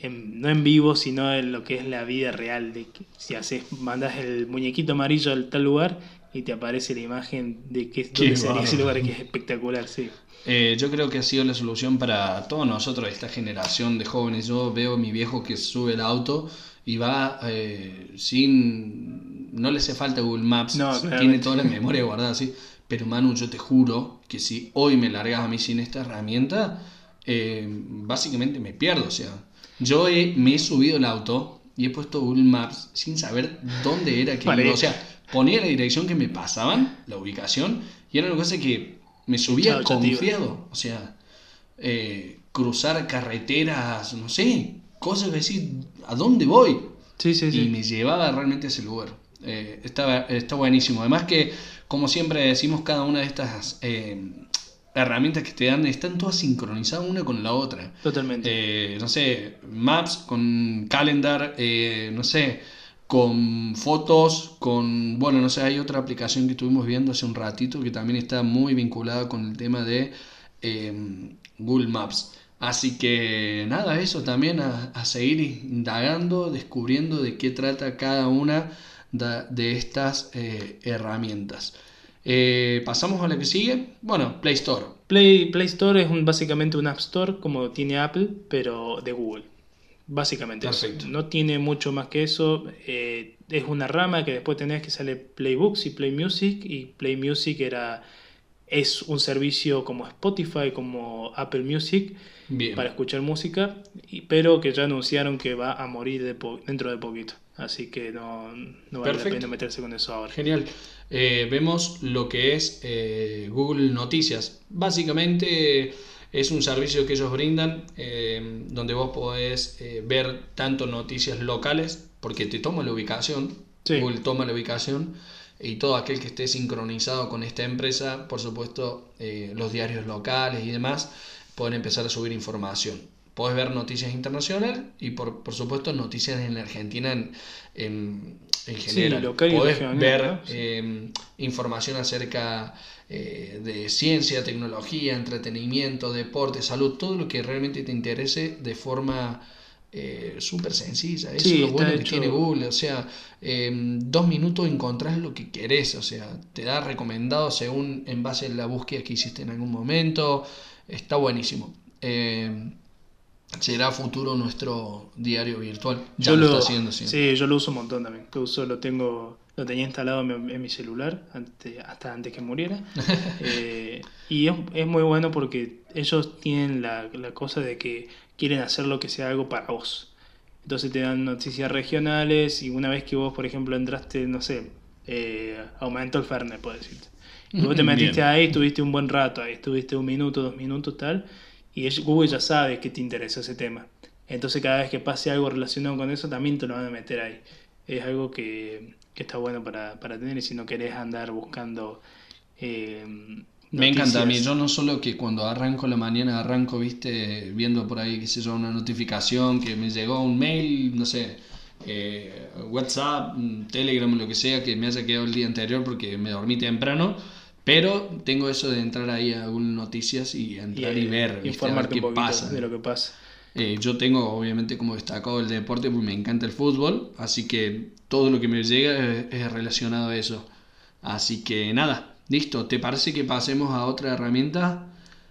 en- no en vivo, sino en lo que es la vida real. De que si haces, mandas el muñequito amarillo al tal lugar y te aparece la imagen de que, dónde sería ese lugar, que es espectacular, sí. Eh, yo creo que ha sido la solución para todos nosotros, esta generación de jóvenes. Yo veo a mi viejo que sube el auto y va eh, sin... No le hace falta Google Maps, No, tiene toda la memoria guardada así, Pero Manu, yo te juro que si hoy me largas a mí sin esta herramienta, eh, básicamente me pierdo. O sea, yo he- me he subido el auto y he puesto Google Maps sin saber dónde era que Vale. iba. O sea, ponía la dirección que me pasaban, la ubicación, y era una cosa que me subía confiado. O sea, eh, cruzar carreteras, no sé, cosas que decir, ¿a dónde voy? Sí, sí, y sí. me llevaba realmente a ese lugar. Eh, está, está buenísimo. Además que, como siempre decimos, cada una de estas eh, herramientas que te dan están todas sincronizadas una con la otra. Totalmente. Eh, no sé, Maps con Calendar, eh, no sé, con fotos, con, bueno, no sé, hay otra aplicación que estuvimos viendo hace un ratito que también está muy vinculada con el tema de Google Maps. Así que nada, eso también a, a seguir indagando, descubriendo de qué trata cada una de, de estas eh, herramientas. Eh, Pasamos a la que sigue. Bueno, Play Store. Play, Play Store es un- básicamente un App Store como tiene Apple, pero de Google. Básicamente. Perfecto. No tiene mucho más que eso. eh, es una rama que después tenés que sale Playbooks y Play Music. Y Play Music era, es un servicio como Spotify, como Apple Music, Bien. para escuchar música, y- pero que ya anunciaron que va a morir de dentro de poquito. Así que no, no vale Perfecto. la pena meterse con eso ahora. Genial. Eh, vemos lo que es eh, Google Noticias. Básicamente es un servicio que ellos brindan eh, donde vos podés eh, ver tanto noticias locales, porque te toma la ubicación, Sí. Google toma la ubicación, y todo aquel que esté sincronizado con esta empresa, por supuesto, eh, los diarios locales y demás, pueden empezar a subir información. Podés ver noticias internacionales y por, por supuesto noticias en la Argentina en, en, en Sí, general. local y Podés regional, ver ¿no? Sí. eh, información acerca eh, de ciencia, tecnología, entretenimiento, deporte, salud, todo lo que realmente te interese de forma eh, súper sencilla. Eso Sí, es lo bueno que hecho- tiene Google. O sea, en dos minutos encontrás lo que querés. O sea, te da recomendado según en base a la búsqueda que hiciste en algún momento. Está buenísimo. Eh, será futuro nuestro diario virtual. Ya Yo lo, lo, está haciendo, sí. sí, yo lo uso un montón también. Lo uso, lo tengo, lo tenía instalado en mi, en mi celular ante- hasta antes que muriera. Eh, y es, es muy bueno porque ellos tienen la, la cosa de que quieren hacer lo que sea algo para vos. Entonces te dan noticias regionales y una vez que vos, por ejemplo, entraste, no sé, eh, aumentó el Fernet, puedo decirte. Y vos te metiste Bien. ahí, estuviste un buen rato, ahí estuviste un minuto, dos minutos, tal, y Google ya sabe que te interesa ese tema. Entonces cada vez que pase algo relacionado con eso, también te lo van a meter ahí. Es algo que, que está bueno para, para tener y si no querés andar buscando... eh, Me encanta a mí, yo no solo que cuando arranco la mañana arranco, viste, viendo por ahí, qué sé yo, una notificación que me llegó un mail, no sé, eh, WhatsApp, Telegram, lo que sea, que me haya quedado el día anterior porque me dormí temprano, pero tengo eso de entrar ahí a Google Noticias y entrar y, ver, a ver informarte qué un pasa. de lo que pasa. Eh, yo tengo obviamente como destacado el deporte porque me encanta el fútbol, así que todo lo que me llega es, es relacionado a eso. Así que nada, listo, ¿te parece que pasemos a otra herramienta?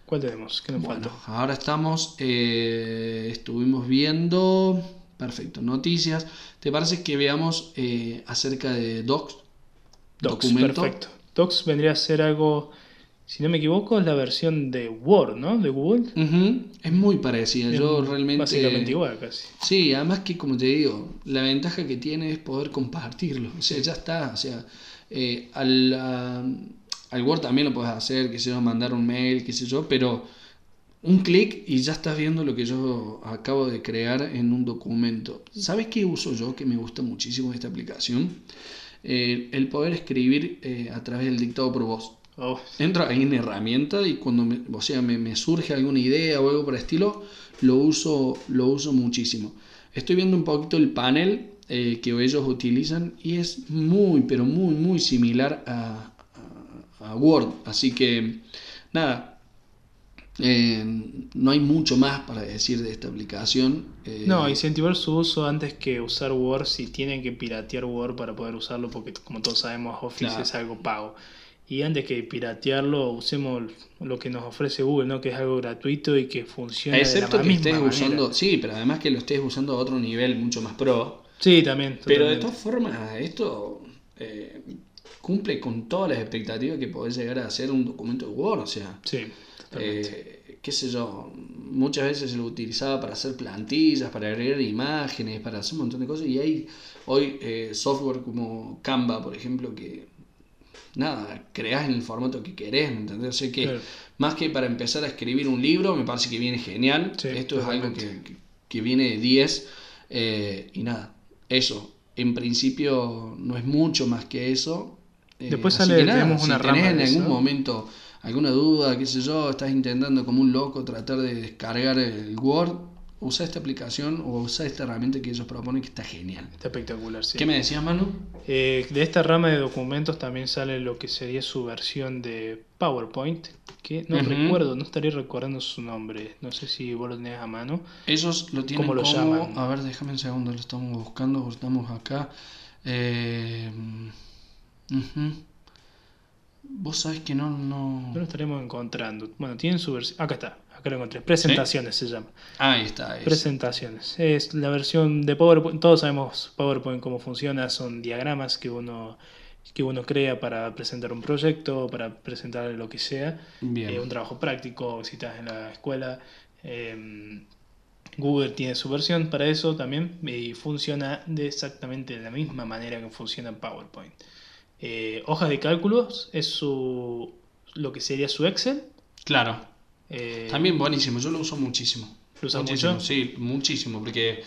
¿Cuál tenemos? ¿Qué nos Bueno, falta? ahora estamos, eh, estuvimos viendo, perfecto, noticias. ¿Te parece que veamos eh, acerca de Docs? Docs, documento. perfecto. Docs vendría a ser algo, si no me equivoco, es la versión de Word, ¿no? De Google. Es muy parecida, yo realmente... Básicamente igual casi. Sí, además que como te digo, la ventaja que tiene es poder compartirlo. O sea, ya está. O sea, eh, al, a- al Word también lo puedes hacer, que sé yo, mandar un mail, qué sé yo, pero un clic y ya estás viendo lo que yo acabo de crear en un documento. ¿Sabes qué uso yo que me gusta muchísimo de esta aplicación? Eh, el poder escribir eh, a través del dictado por voz. Oh, Entro ahí en herramienta y cuando me, o sea, me, me surge alguna idea o algo por el estilo, lo uso, lo uso muchísimo. Estoy viendo un poquito el panel eh, que ellos utilizan y es muy, pero muy, muy similar a, a- a Word. Así que, nada, eh, no hay mucho más para decir de esta aplicación. Eh, No, incentivar su uso antes que usar Word si tienen que piratear Word para poder usarlo, porque como todos sabemos, Office Claro. es algo pago. Y antes que piratearlo, usemos lo que nos ofrece Google, ¿no? Que es algo gratuito y que funciona Excepto de la que estés manera. usando, sí, pero además que lo estés usando a otro nivel mucho más pro. Sí, también. Pero de todas formas, esto, eh, cumple con todas las expectativas que podés llegar a hacer un documento de Word, o sea, Sí. Eh, qué sé yo, muchas veces se lo utilizaba para hacer plantillas, para agregar imágenes, para hacer un montón de cosas y hay hoy eh, software como Canva, por ejemplo, que nada, creás en el formato que querés, ¿me entendés? O sea que Claro. más que para empezar a escribir un libro, me parece que viene genial. Sí, Esto es algo que, que- viene de 10 eh, y nada, eso. En principio no es mucho más que eso. eh, Después así sale, que nada, tenemos si una tenés rama en algún momento alguna duda, qué sé yo, estás intentando como un loco tratar de descargar el Word, usa esta aplicación o usa esta herramienta que ellos proponen que está genial. Está espectacular, sí. ¿Qué me decías, Manu? Eh, de esta rama de documentos también sale lo que sería su versión de PowerPoint, que no recuerdo, no estaría recordando su nombre. No sé si vos lo tenés a mano. Ellos lo tienen ¿Cómo lo como... llaman? A ver, déjame un segundo, lo estamos buscando, estamos acá. Eh. Vos sabés que no... no... No lo estaremos encontrando. Bueno, tienen su versión. Acá está, acá lo encontré. Presentaciones se llama. Ahí está. es. Presentaciones. Es la versión de PowerPoint. Todos sabemos PowerPoint cómo funciona. Son diagramas que uno, que uno crea para presentar un proyecto, para presentar lo que sea. Bien. Eh, un trabajo práctico, si estás en la escuela. Eh, Google tiene su versión para eso también y funciona de exactamente la misma manera que funciona PowerPoint. Eh, hojas de cálculos es su lo que sería su Excel. Claro. Eh, También buenísimo, yo lo uso muchísimo. ¿Lo usas muchísimo, mucho? Sí, muchísimo, porque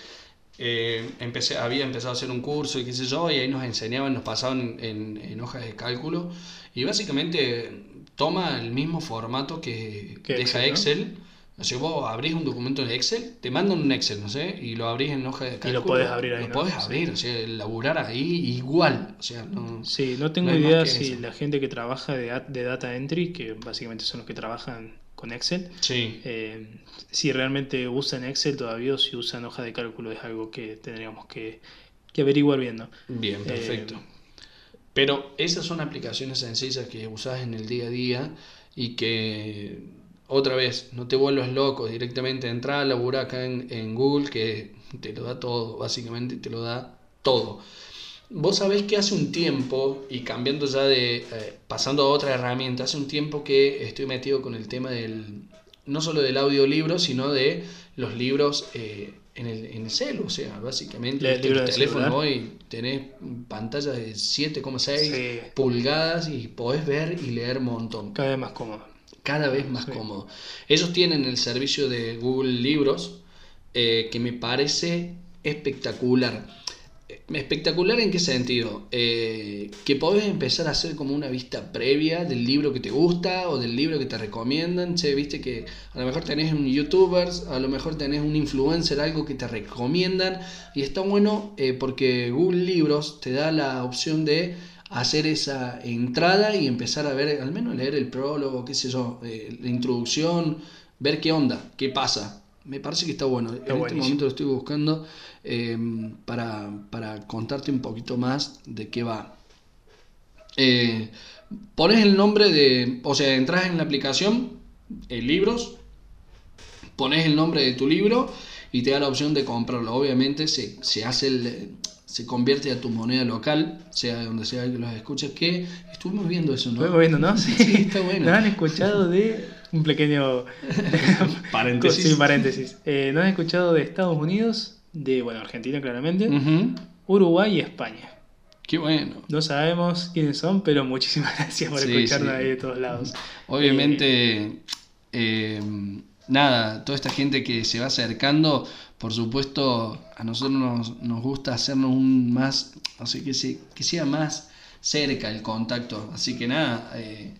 eh, empecé, había empezado a hacer un curso y qué sé yo, y ahí nos enseñaban, nos pasaban en, en hojas de cálculo, y básicamente toma el mismo formato que, Que deja Excel, ¿no? Excel. O sea, vos abrís un documento en Excel, te mandan un Excel, no sé, y lo abrís en hoja de cálculo. podés abrir ahí, Lo ¿no? podés abrir, o sea, laburar ahí igual. O sea, no, Sí, no tengo No idea si eso. la gente que trabaja de, de data entry, que básicamente son los que trabajan con Excel, sí. eh, si realmente usan Excel todavía o si usan hoja de cálculo es algo que tendríamos que, que averiguar bien, ¿no? Bien, perfecto. Eh, Pero esas son aplicaciones sencillas que usás en el día a día y que, otra vez, no te vuelvas loco directamente. Entra a laburar acá en, en Google que te lo da todo, básicamente te lo da todo. Vos sabés que hace un tiempo, y cambiando ya de, eh, pasando a otra herramienta, hace un tiempo que estoy metido con el tema del, no solo del audiolibro, sino de los libros eh, en, el, en el celu, o sea, básicamente ¿Lees viste, libros tu teléfono hoy tenés pantalla de 7,6 Sí. pulgadas y podés ver y leer un montón Cada vez más cómodo. Cada vez más Sí. cómodo. Ellos tienen el servicio de Google Libros eh, que me parece espectacular. Eh, Espectacular en qué sentido? Eh, que podés empezar a hacer como una vista previa del libro que te gusta o del libro que te recomiendan. Che, viste que a lo mejor tenés un youtuber, a lo mejor tenés un influencer, algo que te recomiendan. Y está bueno eh, porque Google Libros te da la opción de hacer esa entrada y empezar a ver, al menos leer el prólogo, qué sé yo, eh, la introducción, ver qué onda, qué pasa. Me parece que está bueno. en este momento lo estoy buscando eh, para, para contarte un poquito más de qué va. Eh, pones el nombre de, o sea, entras en la aplicación, en libros, pones el nombre de tu libro y te da la opción de comprarlo. Obviamente se, se hace el, se convierte a tu moneda local, sea donde sea que los escuches, que estuvimos viendo eso, ¿no? Estuvimos viendo, ¿no? Sí, está bueno. ¿No han escuchado de un pequeño Paréntesis. Sí, paréntesis. Eh, ¿No han escuchado de Estados Unidos? De, bueno, Argentina claramente. Uruguay y España. Qué bueno. No sabemos quiénes son, pero muchísimas gracias por Sí, escucharnos sí. ahí de todos lados. Obviamente, eh, nada, toda esta gente que se va acercando, por supuesto, a nosotros nos, nos gusta hacernos un más, así que, se- que sea más cerca el contacto. Así que nada, eh,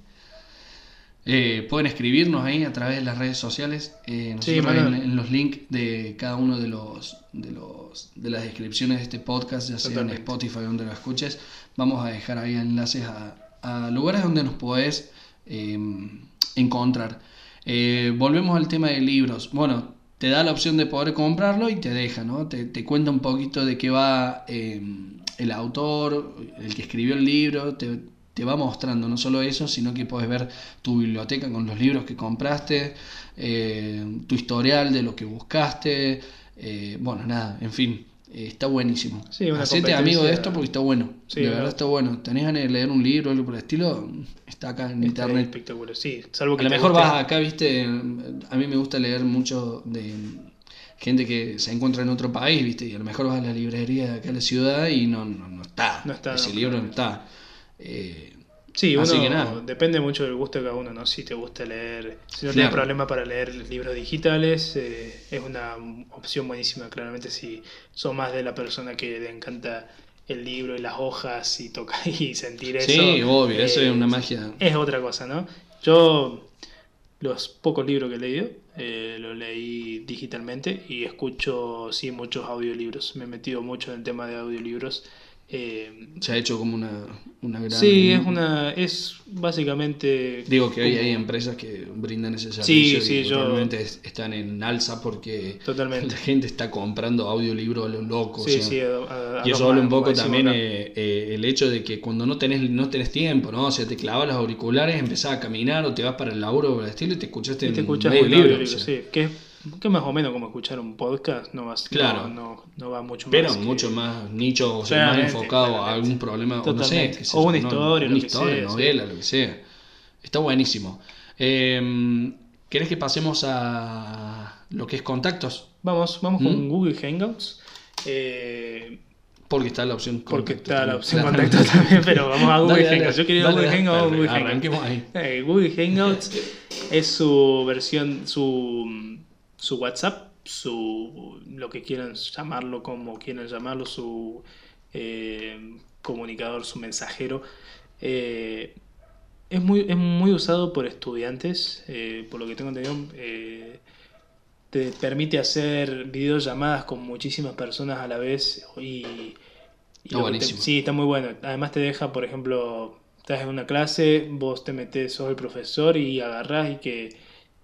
eh, pueden escribirnos ahí a través de las redes sociales. eh, Sí, en, los links de cada uno de los, de los de las descripciones de este podcast, ya sea en. Spotify donde lo escuches, vamos a dejar ahí enlaces a, a lugares donde nos podés eh, encontrar. Volvemos al tema de libros. Bueno, te da la opción de poder comprarlo y te deja, ¿no? Te, te cuenta un poquito de qué va eh, el autor, el que escribió el libro, te, te va mostrando no solo eso, sino que puedes ver tu biblioteca con los libros que compraste, eh, tu historial de lo que buscaste, eh, bueno, nada, en fin, eh, está buenísimo. Sí, Hacete amigo de esto porque está bueno. Sí, de verdad está bueno. ¿Tenés ganas de leer un libro o algo por el estilo? Está acá en Está internet. espectacular, sí. Salvo A lo mejor guste- vas acá, viste, a mí me gusta leer mucho de gente que se encuentra en otro país, viste, y a lo mejor vas a la librería de acá en la ciudad y no, no, no está. No está, Ese no, libro no está. Eh, Sí, uno Así que nada. depende mucho del gusto de cada uno, ¿no? Si te gusta leer, si no Claro. tienes problema para leer libros digitales, eh, es una opción buenísima, claramente si sos más de la persona que le encanta el libro y las hojas y tocar y sentir eso. sí, obvio, eso eh, es una magia. Es otra cosa, ¿no? Yo los pocos libros que he leído eh, los leí digitalmente y escucho, sí, muchos audiolibros. Me he metido mucho en el tema de audiolibros. Eh, Se ha hecho como una, una gran... Sí, es una. Es básicamente. Digo que hoy hay empresas que brindan ese servicio sí, y yo- realmente están en alza porque Totalmente. la gente está comprando audiolibros a lo loco. o Sí, sea, sí, a- a- Y eso habla un poco también eh, eh, el hecho de que cuando no tenés, no tenés tiempo, ¿no? O sea, te clavas los auriculares, empezás a caminar o te vas para el laburo o el estilo y te escuchaste Y te en escuchas medio libro. audiolibro, o sea. sí. Que es, que más o menos como escuchar un podcast, no, vas, Claro. no, no, no va mucho Pero más. que- mucho más nicho, o sea, más Claramente, enfocado a algún problema, o no sé, O una historia, una lo que historia, sea, sí. novela, lo que sea. Está buenísimo. Eh, ¿Querés que pasemos a lo que es contactos? Vamos, vamos ¿Mm? con Google Hangouts. eh, Porque está la opción porque contacto está la opción contacto también, pero vamos a Google Dale, dale, Hangouts. Yo quería Google. Hangouts, Google Hangouts. Arranquemos ahí. Eh, Google Hangouts es su versión, su, su WhatsApp, su lo que quieran llamarlo, como quieran llamarlo, su eh, comunicador, su mensajero. Eh, es, muy, es muy usado por estudiantes, eh, por lo que tengo entendido. te permite hacer videollamadas con muchísimas personas a la vez y, te- sí, está muy bueno. Además te deja, por ejemplo, estás en una clase, vos te metes, sos el profesor y agarrás y que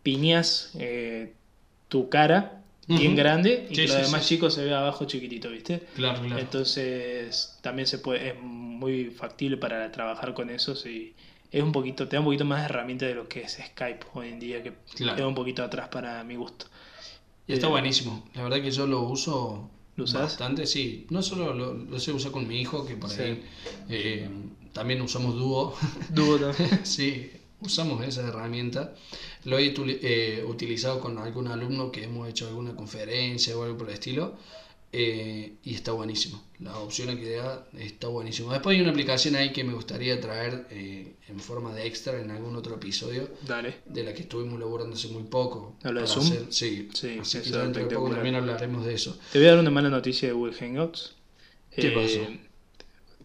piñas eh, tu cara bien grande y Sí, que sí, los demás sí. chicos se ve abajo chiquitito, ¿viste? Claro, claro. Entonces también se puede, es muy factible para trabajar con eso y es un poquito, te da un poquito más de herramienta de lo que es Skype hoy en día, que Claro. queda un poquito atrás para mi gusto. Y está Eh, buenísimo. La verdad que yo lo uso ¿Lo usás? bastante, sí. No solo lo, lo sé usar con mi hijo, que por ahí eh, también usamos dúo. Dúo también. sí, usamos esa herramienta. Lo he eh, utilizado con algún alumno que hemos hecho alguna conferencia o algo por el estilo. eh, y está buenísimo. La opción que da está buenísimo. Después hay una aplicación ahí que me gustaría traer eh, en forma de extra en algún otro episodio Dale. de la que estuvimos laborando hace muy poco. ¿Habla de Zoom? hacer- sí, Sí, así que dentro de poco también hablaremos de eso. Te voy a dar una mala noticia de Google Hangouts. ¿Qué Eh, pasó?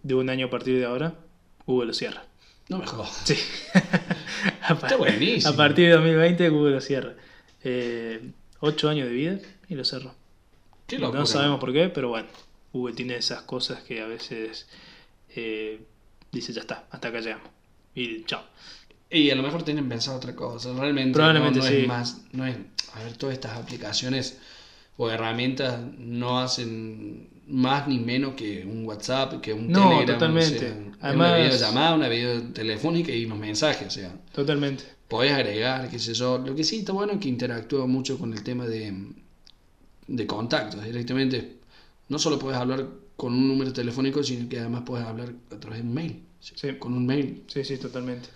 De un año a partir de ahora, Google lo cierra. No me jodas. Sí. Está buenísimo. a partir de 2020, Google lo cierra. Eh, ocho años de vida y lo cerró. Qué locura. No sabemos por qué, pero bueno, Google tiene esas cosas que a veces eh, dice ya está, hasta acá llegamos. Y chao. Y a lo mejor tienen pensado otra cosa. Realmente Probablemente no, no sí. es más. No es, a ver, todas estas aplicaciones o herramientas no hacen más ni menos que un WhatsApp, que un No, Telegram. totalmente. O sea, Además- una videollamada, una video telefónica y unos mensajes. O sea, Totalmente. podés agregar, qué sé yo. Lo que sí está bueno es que interactúa mucho con el tema de, de contactos directamente. No solo puedes hablar con un número telefónico, sino que además puedes hablar a través de un mail. Sí. Con un mail. Sí, sí, totalmente.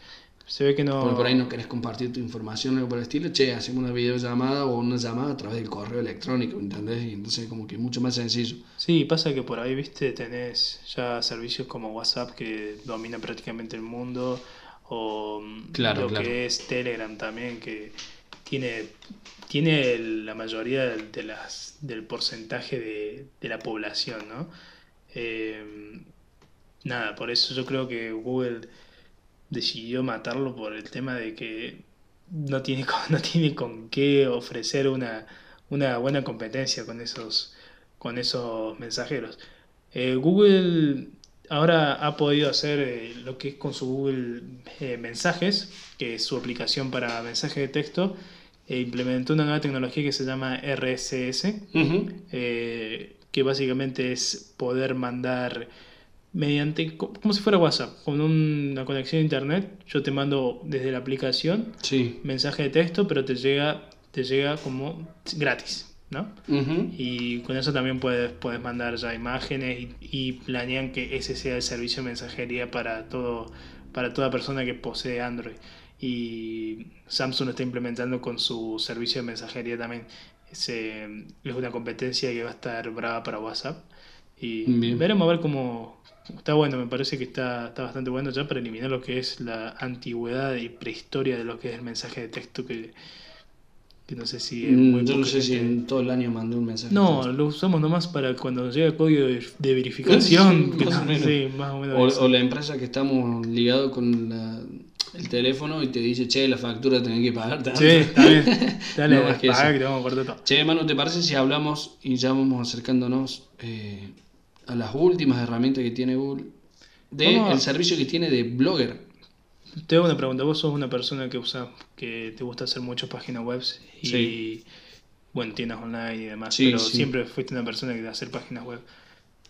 Se ve que no. Porque por ahí no querés compartir tu información o algo por el estilo, che, hacemos una videollamada o una llamada a través del correo electrónico, ¿entendés? Y entonces como que mucho más sencillo. Sí, pasa que por ahí, viste, tenés ya servicios como WhatsApp que domina prácticamente el mundo, o mm, Claro, lo claro. que es Telegram también, que tiene, tiene la mayoría del, de las, del porcentaje de, de la población, ¿no? Eh, nada, por eso yo creo que Google decidió matarlo por el tema de que no tiene con, no tiene con qué ofrecer una, una buena competencia con esos, con esos mensajeros. Eh, Google ahora ha podido hacer eh, lo que es con su Google eh, Mensajes, que es su aplicación para mensaje de texto, e implementó una nueva tecnología que se llama RSS, eh, que básicamente es poder mandar mediante, co- como si fuera WhatsApp, con una conexión a internet, yo te mando desde la aplicación Sí. mensaje de texto, pero te llega, te llega como gratis. ¿no? Y con eso también puedes, puedes mandar ya imágenes y, y planean que ese sea el servicio de mensajería para todo para toda persona que posee Android. Y Samsung lo está implementando con su servicio de mensajería también. Ese, es una competencia que va a estar brava para WhatsApp. Y Bien. veremos a ver cómo... Está bueno, me parece que está, está bastante bueno ya para eliminar lo que es la antigüedad y prehistoria de lo que es el mensaje de texto que, que no sé si es Mm, muy Yo no sé si en todo el año mandé un mensaje. no, lo usamos nomás para cuando llega código de, verificación. Sí, que más o no- menos. sí, más o menos eso. O, o la empresa que estamos ligados con la- el teléfono y te dice, che, la factura tenés que pagar. tanto". Sí, está bien. Dale, No, más que paga que te vamos a cortar todo. Che, Manu, ¿te parece si hablamos y ya vamos acercándonos eh, a las últimas herramientas que tiene Google? De Vamos a- el servicio que tiene de Blogger. Te hago una pregunta. Vos sos una persona que usa, que te gusta hacer muchas páginas web y, Sí. bueno, tiendas online y demás, Sí, pero sí. siempre fuiste una persona que de hacer páginas web.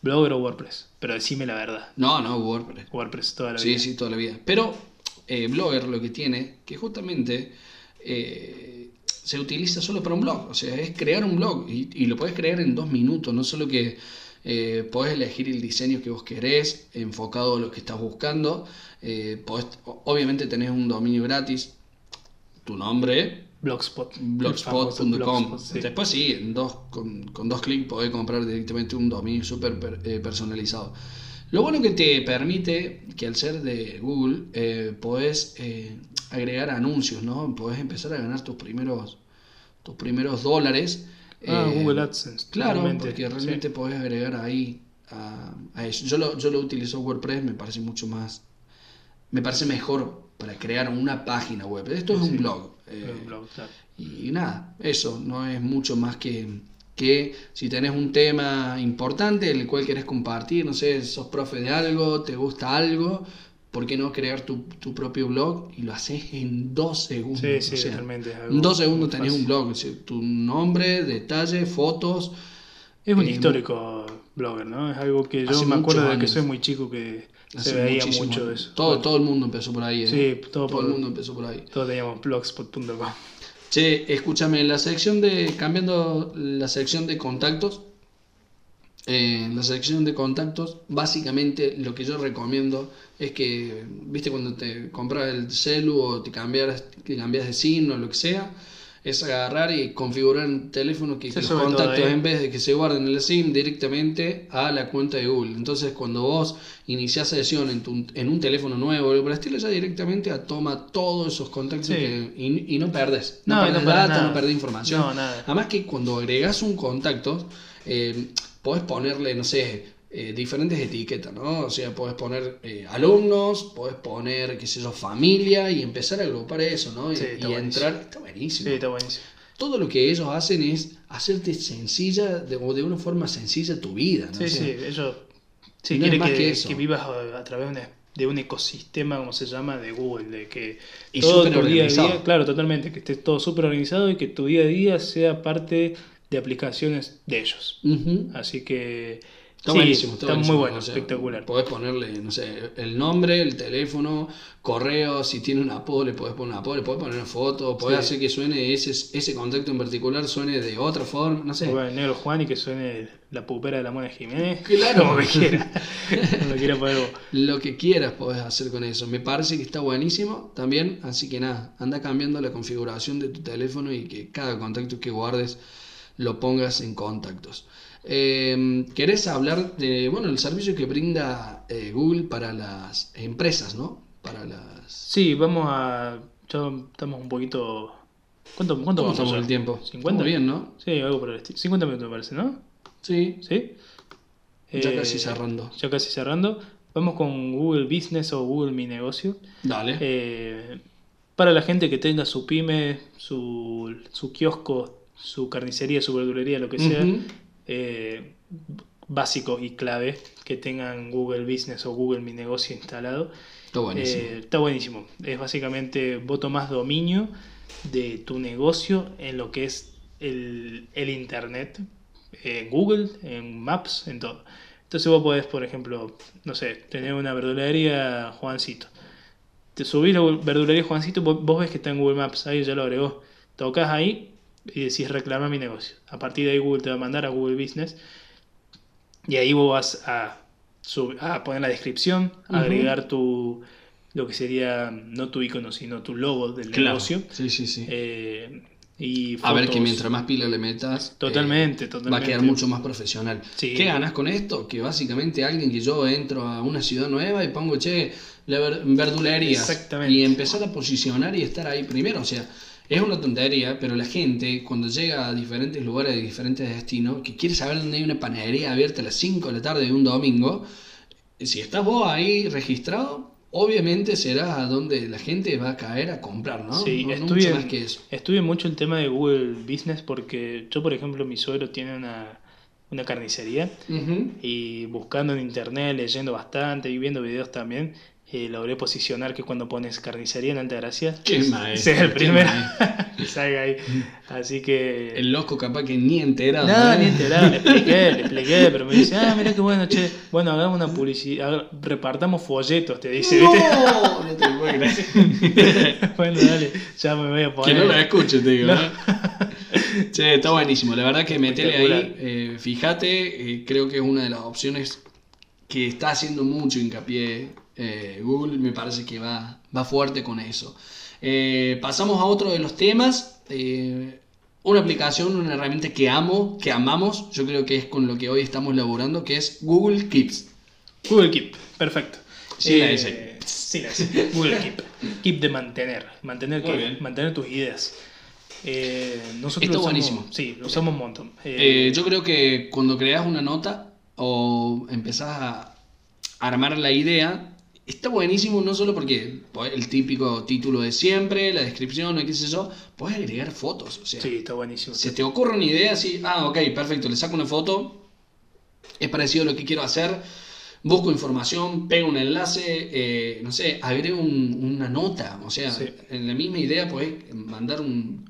¿Blogger o WordPress? Pero decime la verdad. No, no, WordPress. WordPress toda la Sí, vida. sí, toda la vida. Pero eh, Blogger lo que tiene, que justamente eh, se utiliza solo para un blog. O sea, es crear un blog y, y lo puedes crear en dos minutos. No solo que eh, podés elegir el diseño que vos querés, enfocado a lo que estás buscando. Eh, podés- obviamente tenés un dominio gratis, tu nombre, Blogspot. Blogspot.com. Blogspot, sí. Después sí, en dos, con, con dos clics podés comprar directamente un dominio súper per- eh, personalizado. Lo bueno que te permite que al ser de Google eh, podés eh, agregar anuncios, ¿no? Podés empezar a ganar tus primeros, tus primeros dólares. Ah, eh, Google AdSense. Claro, porque realmente sí. podés agregar ahí a, a eso. Yo lo, yo lo utilizo WordPress, me parece mucho más, me parece mejor para crear una página web. Esto es Sí. un blog. eh, Un blog, claro. y nada, eso no es mucho más que, que si tenés un tema importante el cual querés compartir, no sé, sos profe de algo, te gusta algo, ¿por qué no crear tu, tu propio blog y lo haces en dos segundos? Sí, sí, O sea, algo en dos segundos tenés un blog, o sea, tu nombre, detalle, fotos. Es un Eh, histórico blogger, ¿no? Es algo que yo me acuerdo de que soy muy chico que se veía mucho eso. Todo, Bueno, todo el mundo empezó por ahí. ¿eh? Sí, todo todo por- el mundo empezó por ahí. Todos teníamos blogspot.com. Che, escúchame, la sección de. cambiando la sección de contactos. Eh, en la sección de contactos, básicamente lo que yo recomiendo es que, viste, cuando te compras el celu o te cambias, te cambias de signo o lo que sea, es agarrar y configurar en teléfono que, que los todo contactos, en vez de que se guarden en el SIM, directamente a la cuenta de Google. Entonces, cuando vos iniciás sesión en, tu- en un teléfono nuevo el estilo, ya directamente a toma todos esos contactos Sí. que- y, y no perdes. No, No, perdés no perdés data, nada. no perdés información. No, nada. Además que cuando agregas un contacto, eh, podés ponerle, no sé, eh, diferentes etiquetas, ¿no? O sea, podés poner eh, alumnos, podés poner, qué sé yo, familia y empezar a agrupar eso, ¿no? Y, Sí, está y buenísimo. entrar, está buenísimo. Sí, está buenísimo. Todo lo que ellos hacen es hacerte sencilla, de, o de una forma sencilla tu vida, ¿no? Sí, O sea, sí, ellos sí, no es quiere más que, que eso. que vivas a, a través de, una- de un ecosistema, como se llama, de Google, de que Y todo tu día a organizado. día, claro, totalmente, que esté todo súper organizado y que tu día a día sea parte de aplicaciones de ellos. Así que Está sí, buenísimo, está, está, muy bueno, o sea, espectacular. Podés ponerle, no sé, el nombre, el teléfono, correo, si tiene un apodo le podés poner un apodo, le podés poner una foto, podés Sí. hacer que suene ese, ese contacto en particular, suene de otra forma, no sé. Bueno, el negro Juan y que suene la pupera de la Mona Jiménez. Claro. Como que quiera. Como lo quiera. Lo que quieras podés hacer con eso. Me parece que está buenísimo también, así que nada, anda cambiando la configuración de tu teléfono y que cada contacto que guardes lo pongas en contactos. Eh, ¿Querés hablar de, bueno, el servicio que brinda eh, Google para las empresas, ¿no? Para las... Sí, vamos a. Ya estamos un poquito. ¿Cuánto, cuánto ¿Cómo vamos ya? el tiempo? ¿50? Estamos bien, ¿no? Sí, algo por el estilo. 50 minutos me parece, ¿no? Sí, ¿Sí? ya Eh, casi cerrando. Ya casi cerrando. Vamos con Google Business o Google Mi Negocio. Dale. Eh, para la gente que tenga su pyme, su, su kiosco, su carnicería, su verdulería, lo que sea, eh, básico y clave que tengan Google Business o Google Mi Negocio instalado. Está buenísimo. Eh, está buenísimo. Es básicamente vos tomás dominio de tu negocio en lo que es el, el Internet, en Google, en Maps, en todo. Entonces vos podés, por ejemplo, no sé, tener una verdulería Juancito. Te subís la verdulería Juancito, vos, vos ves que está en Google Maps, ahí ya lo agregó. Tocas ahí y decís reclama mi negocio. A partir de ahí Google te va a mandar a Google Business y ahí vos vas a, sub- a poner la descripción, Ujú. agregar tu lo que sería no tu icono sino tu logo del negocio. Sí, sí, sí. eh, y a ver que mientras más pila le metas, Totalmente, eh, totalmente. va a quedar mucho más profesional. Sí. ¿Qué ganas con esto? Que básicamente alguien que yo entro a una ciudad nueva y pongo, che, la ver- verdulería. Exactamente. Y empezar a posicionar y estar ahí primero. O sea, es una tontería, pero la gente cuando llega a diferentes lugares de diferentes destinos, que quiere saber dónde hay una panadería abierta a las 5 de la tarde de un domingo, si estás vos ahí registrado, obviamente será a donde la gente va a caer a comprar, ¿no? Sí, no, mucho más que eso. mucho el tema de Google Business porque yo, por ejemplo, mi suegro tiene una, una carnicería y buscando en internet, leyendo bastante y viendo videos también, eh, logré posicionar que cuando pones carnicería en Altagracia, Qué es- maestro, sea el primero que salga ahí. Así que... El loco capaz que ni enterado. No, ni enterado, le expliqué, le expliqué, pero me dice, ah, mira qué bueno, che, bueno, hagamos una publicidad, repartamos folletos, te dice, ¿viste? No, no te lo puedo creer. bueno, dale, ya me voy a Que poner. no lo escuche, te digo. No. Che, está buenísimo. La verdad que metele ahí. Eh, fíjate, eh, creo que es una de las opciones que está haciendo mucho hincapié eh, Google. Me parece que va, va fuerte con eso. Eh, pasamos a otro de los temas. eh, una aplicación, una herramienta que amo, que amamos. Yo creo que es con lo que hoy estamos laborando, que es Google Keeps. Google Keep, perfecto. Sí, la hice. Sí, la. Google Keep. Keep de mantener. Mantener, que, mantener tus ideas. Eh, nosotros Está usamos- buenísimo. Sí, lo usamos un montón. Eh, Eh, yo creo que cuando creas una nota o empezás a armar la idea, está buenísimo no solo porque pues, el típico título de siempre, la descripción, o qué sé yo, puedes agregar fotos. O sea, sí, está buenísimo. se te ocurre una idea así, ah, ok, perfecto, le saco una foto, es parecido a lo que quiero hacer, busco información, pego un enlace, eh, no sé, agrego un- una nota, o sea, Sí. en la misma idea puedes mandar un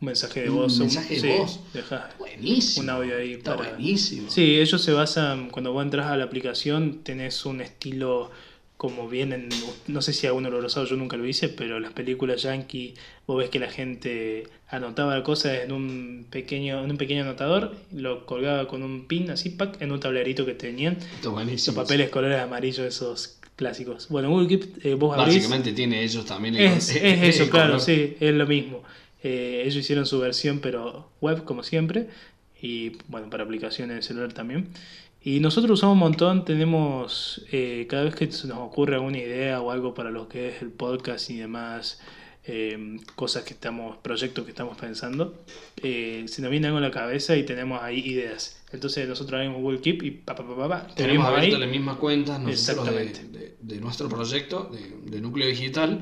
Un mensaje de un voz. mensaje de sí, voz. dejá. buenísimo. Un audio ahí Está para- buenísimo. Sí, ellos se basan, cuando vos entras a la aplicación, tenés un estilo como vienen, no sé si alguno lo ha usado, yo nunca lo hice, pero las películas yankee, vos ves que la gente anotaba cosas en un pequeño, en un pequeño anotador, lo colgaba con un pin así, pack, en un tablerito que tenían, buenísimo. papeles colores amarillos, esos clásicos. Bueno, Google Keep, eh, vos abrís, Básicamente tiene ellos también. el- es, es eso, claro, sí, es lo mismo. Eh, ellos hicieron su versión, pero web, como siempre, y bueno, para aplicaciones de celular también. Y nosotros usamos un montón, tenemos, eh, cada vez que se nos ocurre alguna idea o algo para lo que es el podcast y demás, eh, cosas que estamos, proyectos que estamos pensando, eh, se nos viene algo en la cabeza y tenemos ahí ideas. Entonces nosotros abrimos Google Keep y pa, pa, pa, pa, Tenemos abierto ahí. las mismas cuentas nosotros de, de- de nuestro proyecto de, de núcleo digital.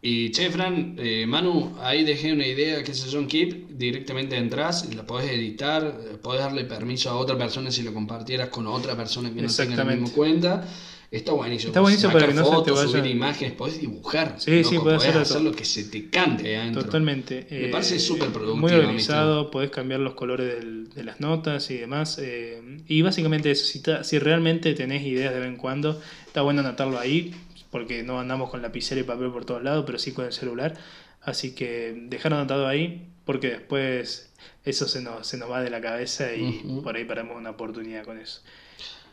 Y che, Fran, eh, Manu, ahí dejé una idea que se John Keep. Directamente entras, la podés editar, podés darle permiso a otra persona si lo compartieras con otra persona que no tenga la misma cuenta. Está buenísimo. Está buenísimo para que no se te fotos, vaya- subir imágenes, podés dibujar. Sí, sí, loco, podés hacer lo que se te cante adentro. Totalmente. Me eh, parece súper productivo, Muy organizado, podés cambiar los colores del- de las notas y demás. eh, y básicamente eso, si, ta- si realmente tenés ideas de vez en cuando, está bueno anotarlo ahí, porque no andamos con lapicera y papel por todos lados, pero sí con el celular. Así que dejar anotado ahí, porque después eso se nos, se nos va de la cabeza y por ahí paramos una oportunidad con eso.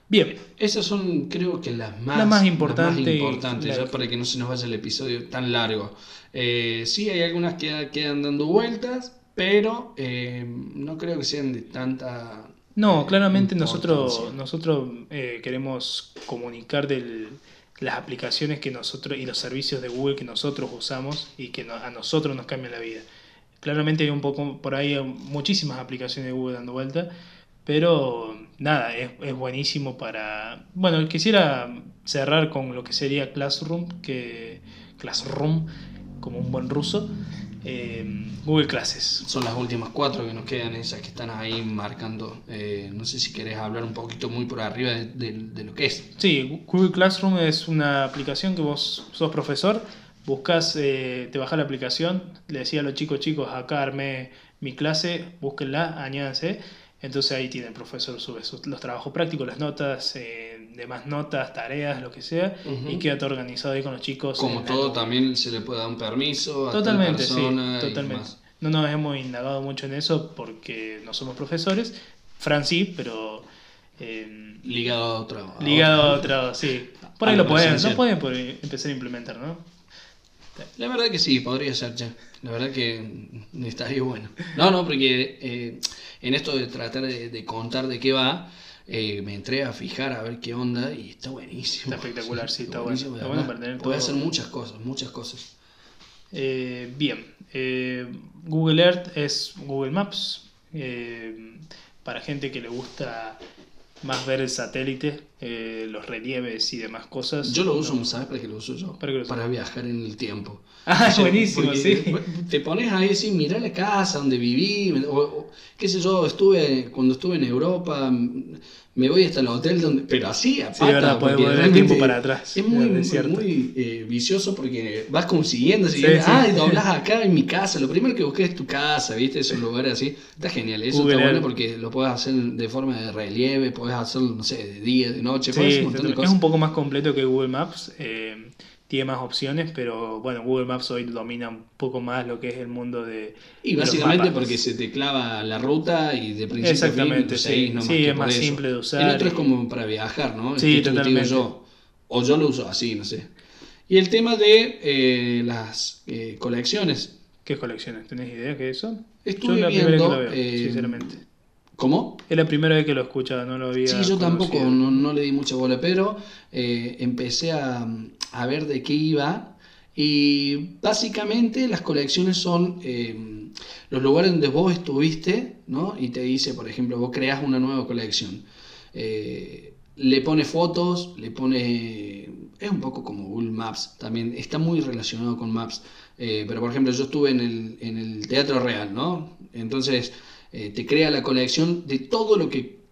Bien, Esas son, creo que las más, importantes las más importantes, ya para que no se nos vaya el episodio tan largo. Eh, sí, hay algunas que quedan dando vueltas, pero eh, no creo que sean de tanta. No, eh, claramente nosotros, importancia. nosotros eh, queremos comunicar del, las aplicaciones que nosotros y los servicios de Google que nosotros usamos y que a nosotros nos cambian la vida. Claramente hay un poco por ahí hay muchísimas aplicaciones de Google dando vuelta, pero nada, es, es buenísimo para... Bueno, quisiera cerrar con lo que sería Classroom, que Classroom, como un buen ruso, eh, Google Classes. Son las últimas cuatro que nos quedan, esas que están ahí marcando. Eh, no sé si querés hablar un poquito muy por arriba de, de- de lo que es. Sí, Google Classroom es una aplicación que vos sos profesor, buscas, eh, te bajas la aplicación, le decía a los chicos, chicos, acá armé mi clase, búsquenla, añádanse. Entonces ahí tiene el profesor sube sus- los trabajos prácticos, las notas, eh, demás notas, tareas, lo que sea, y queda todo organizado ahí con los chicos. Como en todo, también se le puede dar un permiso a tal Totalmente, sí, persona y totalmente. no nos hemos indagado mucho en eso porque no somos profesores. Fran sí, pero... eh, Ligado a otro. a ligado a otro. otro, sí. Por ahí lo pueden, lo pueden por- empezar a implementar, ¿no? La verdad que sí, podría ser ya. La verdad que estaría bueno. No, no, porque eh, en esto de tratar de, de contar de qué va, eh, me entré a fijar a ver qué onda y está buenísimo. Está espectacular, sí, está buenísimo, bueno. Está bueno para tener Puede todo- hacer muchas cosas, muchas cosas. Eh, bien, eh, Google Earth es Google Maps. para gente que le gusta más ver el satélite, eh, los relieves y demás cosas. Yo lo uso, no. ¿sabes para qué lo uso yo? ¿Para lo viajar en el tiempo. Ah, buenísimo, sí. Te pones ahí así, mirá la casa donde viví, o, o, qué sé yo, estuve, cuando estuve en Europa, me voy hasta el hotel donde... Pero así, a Sí, pata, verdad, puede porque volver el tiempo para atrás, Es muy, es eh, vicioso porque vas consiguiendo, así, Sí, sí. ah, y doblás acá en mi casa, lo primero que busqué es tu casa, ¿viste? Esos lugares así, está genial, eso Google está bueno porque lo puedes hacer de forma de relieve, puedes hacerlo, no sé, de día, de noche, Sí, un montón de es cosas. un poco más completo que Google Maps. eh, tiene más opciones, pero bueno, Google Maps hoy domina un poco más lo que es el mundo de. Y de los básicamente porque se te clava la ruta y de principio Exactamente, a fin, sí. es más eso. simple de usar El otro es como para viajar, ¿no? Sí, totalmente. yo. O yo lo uso así, no sé. Y el tema de eh, las eh, colecciones. ¿Qué colecciones? ¿Tenés idea qué eso? Estuve Yo es la primera vez que viendo, lo veo, eh, sinceramente. ¿Cómo? Es la primera vez que lo escuchaba, no lo había Sí, yo tampoco, no, no le di mucha bola, pero empecé a, a ver de qué iba. Y básicamente las colecciones son eh, los lugares donde vos estuviste, ¿no? Y te dice, por ejemplo, vos creas una nueva colección. Eh, le pone fotos, le pone... Es un poco como Google Maps, también está muy relacionado con Maps. Eh, pero por ejemplo, yo estuve en el, en el Teatro Real, ¿no? Entonces eh, te crea la colección de todo lo que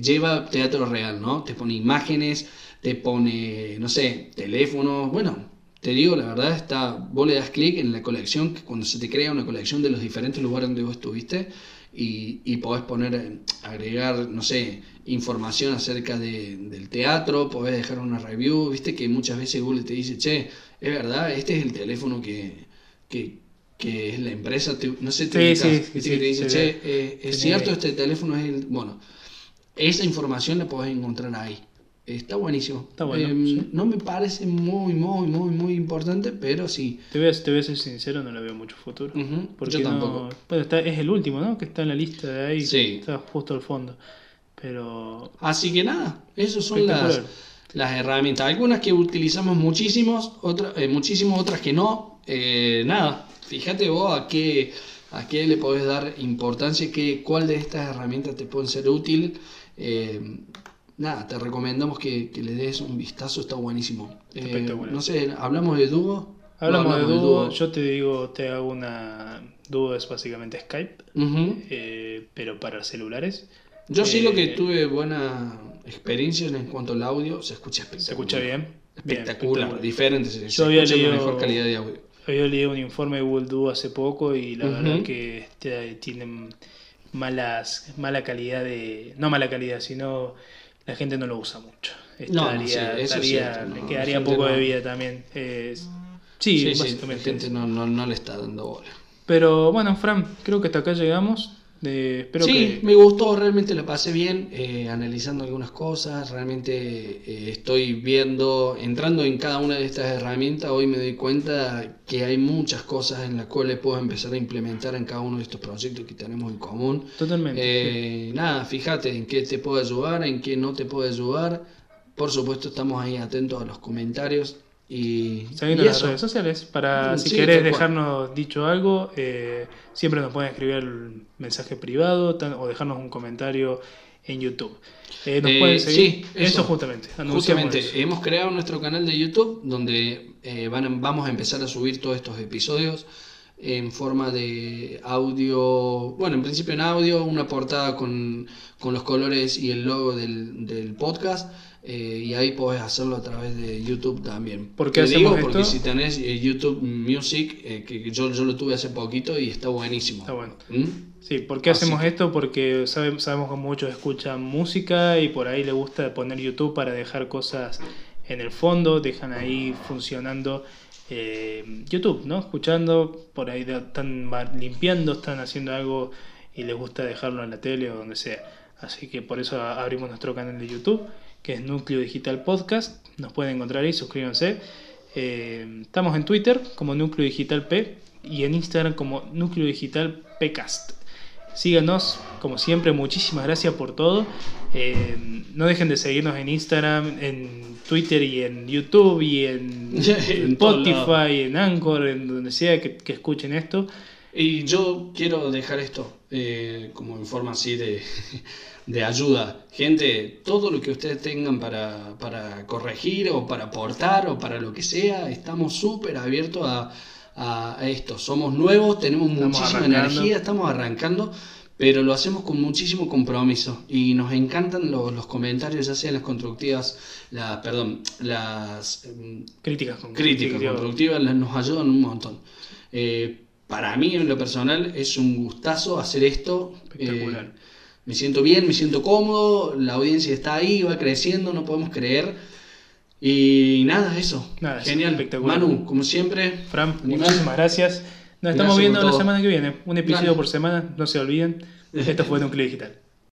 lleva Teatro Real, ¿no? Te pone imágenes, te pone, no sé, teléfonos, bueno, te digo, la verdad está, vos le das clic en la colección, cuando se te crea una colección de los diferentes lugares donde vos estuviste y, y podés poner, agregar, no sé, información acerca de- del teatro, podés dejar una review, viste que muchas veces Google te dice, che, es verdad, este es el teléfono que, que, que es la empresa, te- no sé, te Sí, ubicás, sí, viste sí, que te dice, che, eh, es cierto, este teléfono es el, bueno, esa información la podés encontrar ahí. Está buenísimo. Está bueno, Em, sí. No me parece muy, muy, muy, muy importante, pero sí. Te voy, a, te voy a ser sincero, no le veo mucho futuro. Porque Yo no- tampoco. bueno, está- es el último, ¿no? Que está en la lista de ahí. Sí. Está justo al fondo. Pero. Así que nada, esas son las, las herramientas. Algunas que utilizamos muchísimos, otras, eh, muchísimo, otras que no. Eh, nada, fíjate vos a qué, a qué le podés dar importancia, qué, cuál de estas herramientas te pueden ser útil. Eh, nada, te recomendamos que, que le des un vistazo, está buenísimo. Eh, Espectacular. no sé, ¿hablamos de Duo? No Hablamos de dúo. Yo te digo, te hago una. Dúo es básicamente Skype, Ujú. eh, pero para celulares. Yo sí lo que Eh, tuve buena experiencia en cuanto al audio, se escucha espectacular. ¿Se escucha bien? Bien, Espectacular, diferente, se, se Yo había escucha con leído- mejor calidad de audio. Había leído un informe de Google Duo hace poco y la Ujú. verdad que este, tienen malas, mala calidad de. No mala calidad, sino la gente no lo usa mucho. No, no, Estaría- sí, eso es estaría- cierto, no, le la quedaría poco no- de vida también. Es- sí, Sí, sí, la básicamente. gente no, no, no le está dando bola. Pero bueno, Fran, creo que hasta acá llegamos. De, espero sí, que. me gustó, realmente la pasé bien, eh, analizando algunas cosas, realmente eh, estoy viendo, entrando en cada una de estas herramientas, hoy me doy cuenta que hay muchas cosas en las cuales puedo empezar a implementar en cada uno de estos proyectos que tenemos en común. Totalmente. Eh, nada, fíjate en qué te puedo ayudar, en qué no te puedo ayudar. Por supuesto, estamos ahí atentos a los comentarios. Y, Siguiendo y las redes sociales. Para si Sí, querés dejarnos dicho algo, eh, siempre nos pueden escribir el mensaje privado tan- o dejarnos un comentario en YouTube. Eh, nos Eh, pueden seguir. sí, eso. eso. justamente. Justamente, eso. hemos creado nuestro canal de YouTube donde eh, van vamos a empezar a subir todos estos episodios en forma de audio, bueno, en principio en audio, una portada con, con los colores y el logo del, del podcast. Eh, y ahí podés hacerlo a través de YouTube también. ¿Por qué Te hacemos digo porque esto? si tenés eh, YouTube Music, eh, que yo, yo lo tuve hace poquito y está buenísimo. Está bueno. ¿Mm? Sí, ¿por qué Así hacemos esto? Porque sabe- sabemos que muchos escuchan música y por ahí les gusta poner YouTube para dejar cosas en el fondo, dejan ahí funcionando eh, YouTube, ¿no? Escuchando, por ahí están limpiando, están haciendo algo y les gusta dejarlo en la tele o donde sea. Así que por eso abrimos nuestro canal de YouTube, que es Núcleo Digital Podcast. Nos pueden encontrar ahí, suscríbanse. Eh, estamos en Twitter como Núcleo Digital P y en Instagram como Núcleo Digital PCast. Síganos, como siempre, muchísimas gracias por todo. Eh, no dejen de seguirnos en Instagram, en Twitter y en YouTube y en, Spotify, en Anchor, en donde sea que, escuchen esto. Y yo quiero dejar esto eh, como en forma así de, de, ayuda. Gente, todo lo que ustedes tengan para, para corregir o para aportar o para lo que sea, estamos súper abiertos a a, esto. Somos nuevos, tenemos muchísima energía, estamos arrancando, pero lo hacemos con muchísimo compromiso y nos encantan los, comentarios, ya sean las constructivas, la, perdón, las em, críticas, críticas constructivas, nos ayudan un montón. Eh, para mí, en lo personal, es un gustazo hacer esto. Espectacular. Eh, me siento bien, me siento cómodo, la audiencia está ahí, va creciendo, no podemos creer y nada, eso. Nada, Genial. Espectacular. Manu, como siempre. Fran, muchísimas gracias. Nos estamos viendo la semana que viene. Un episodio por semana, no se olviden. Esto fue Núcleo Digital.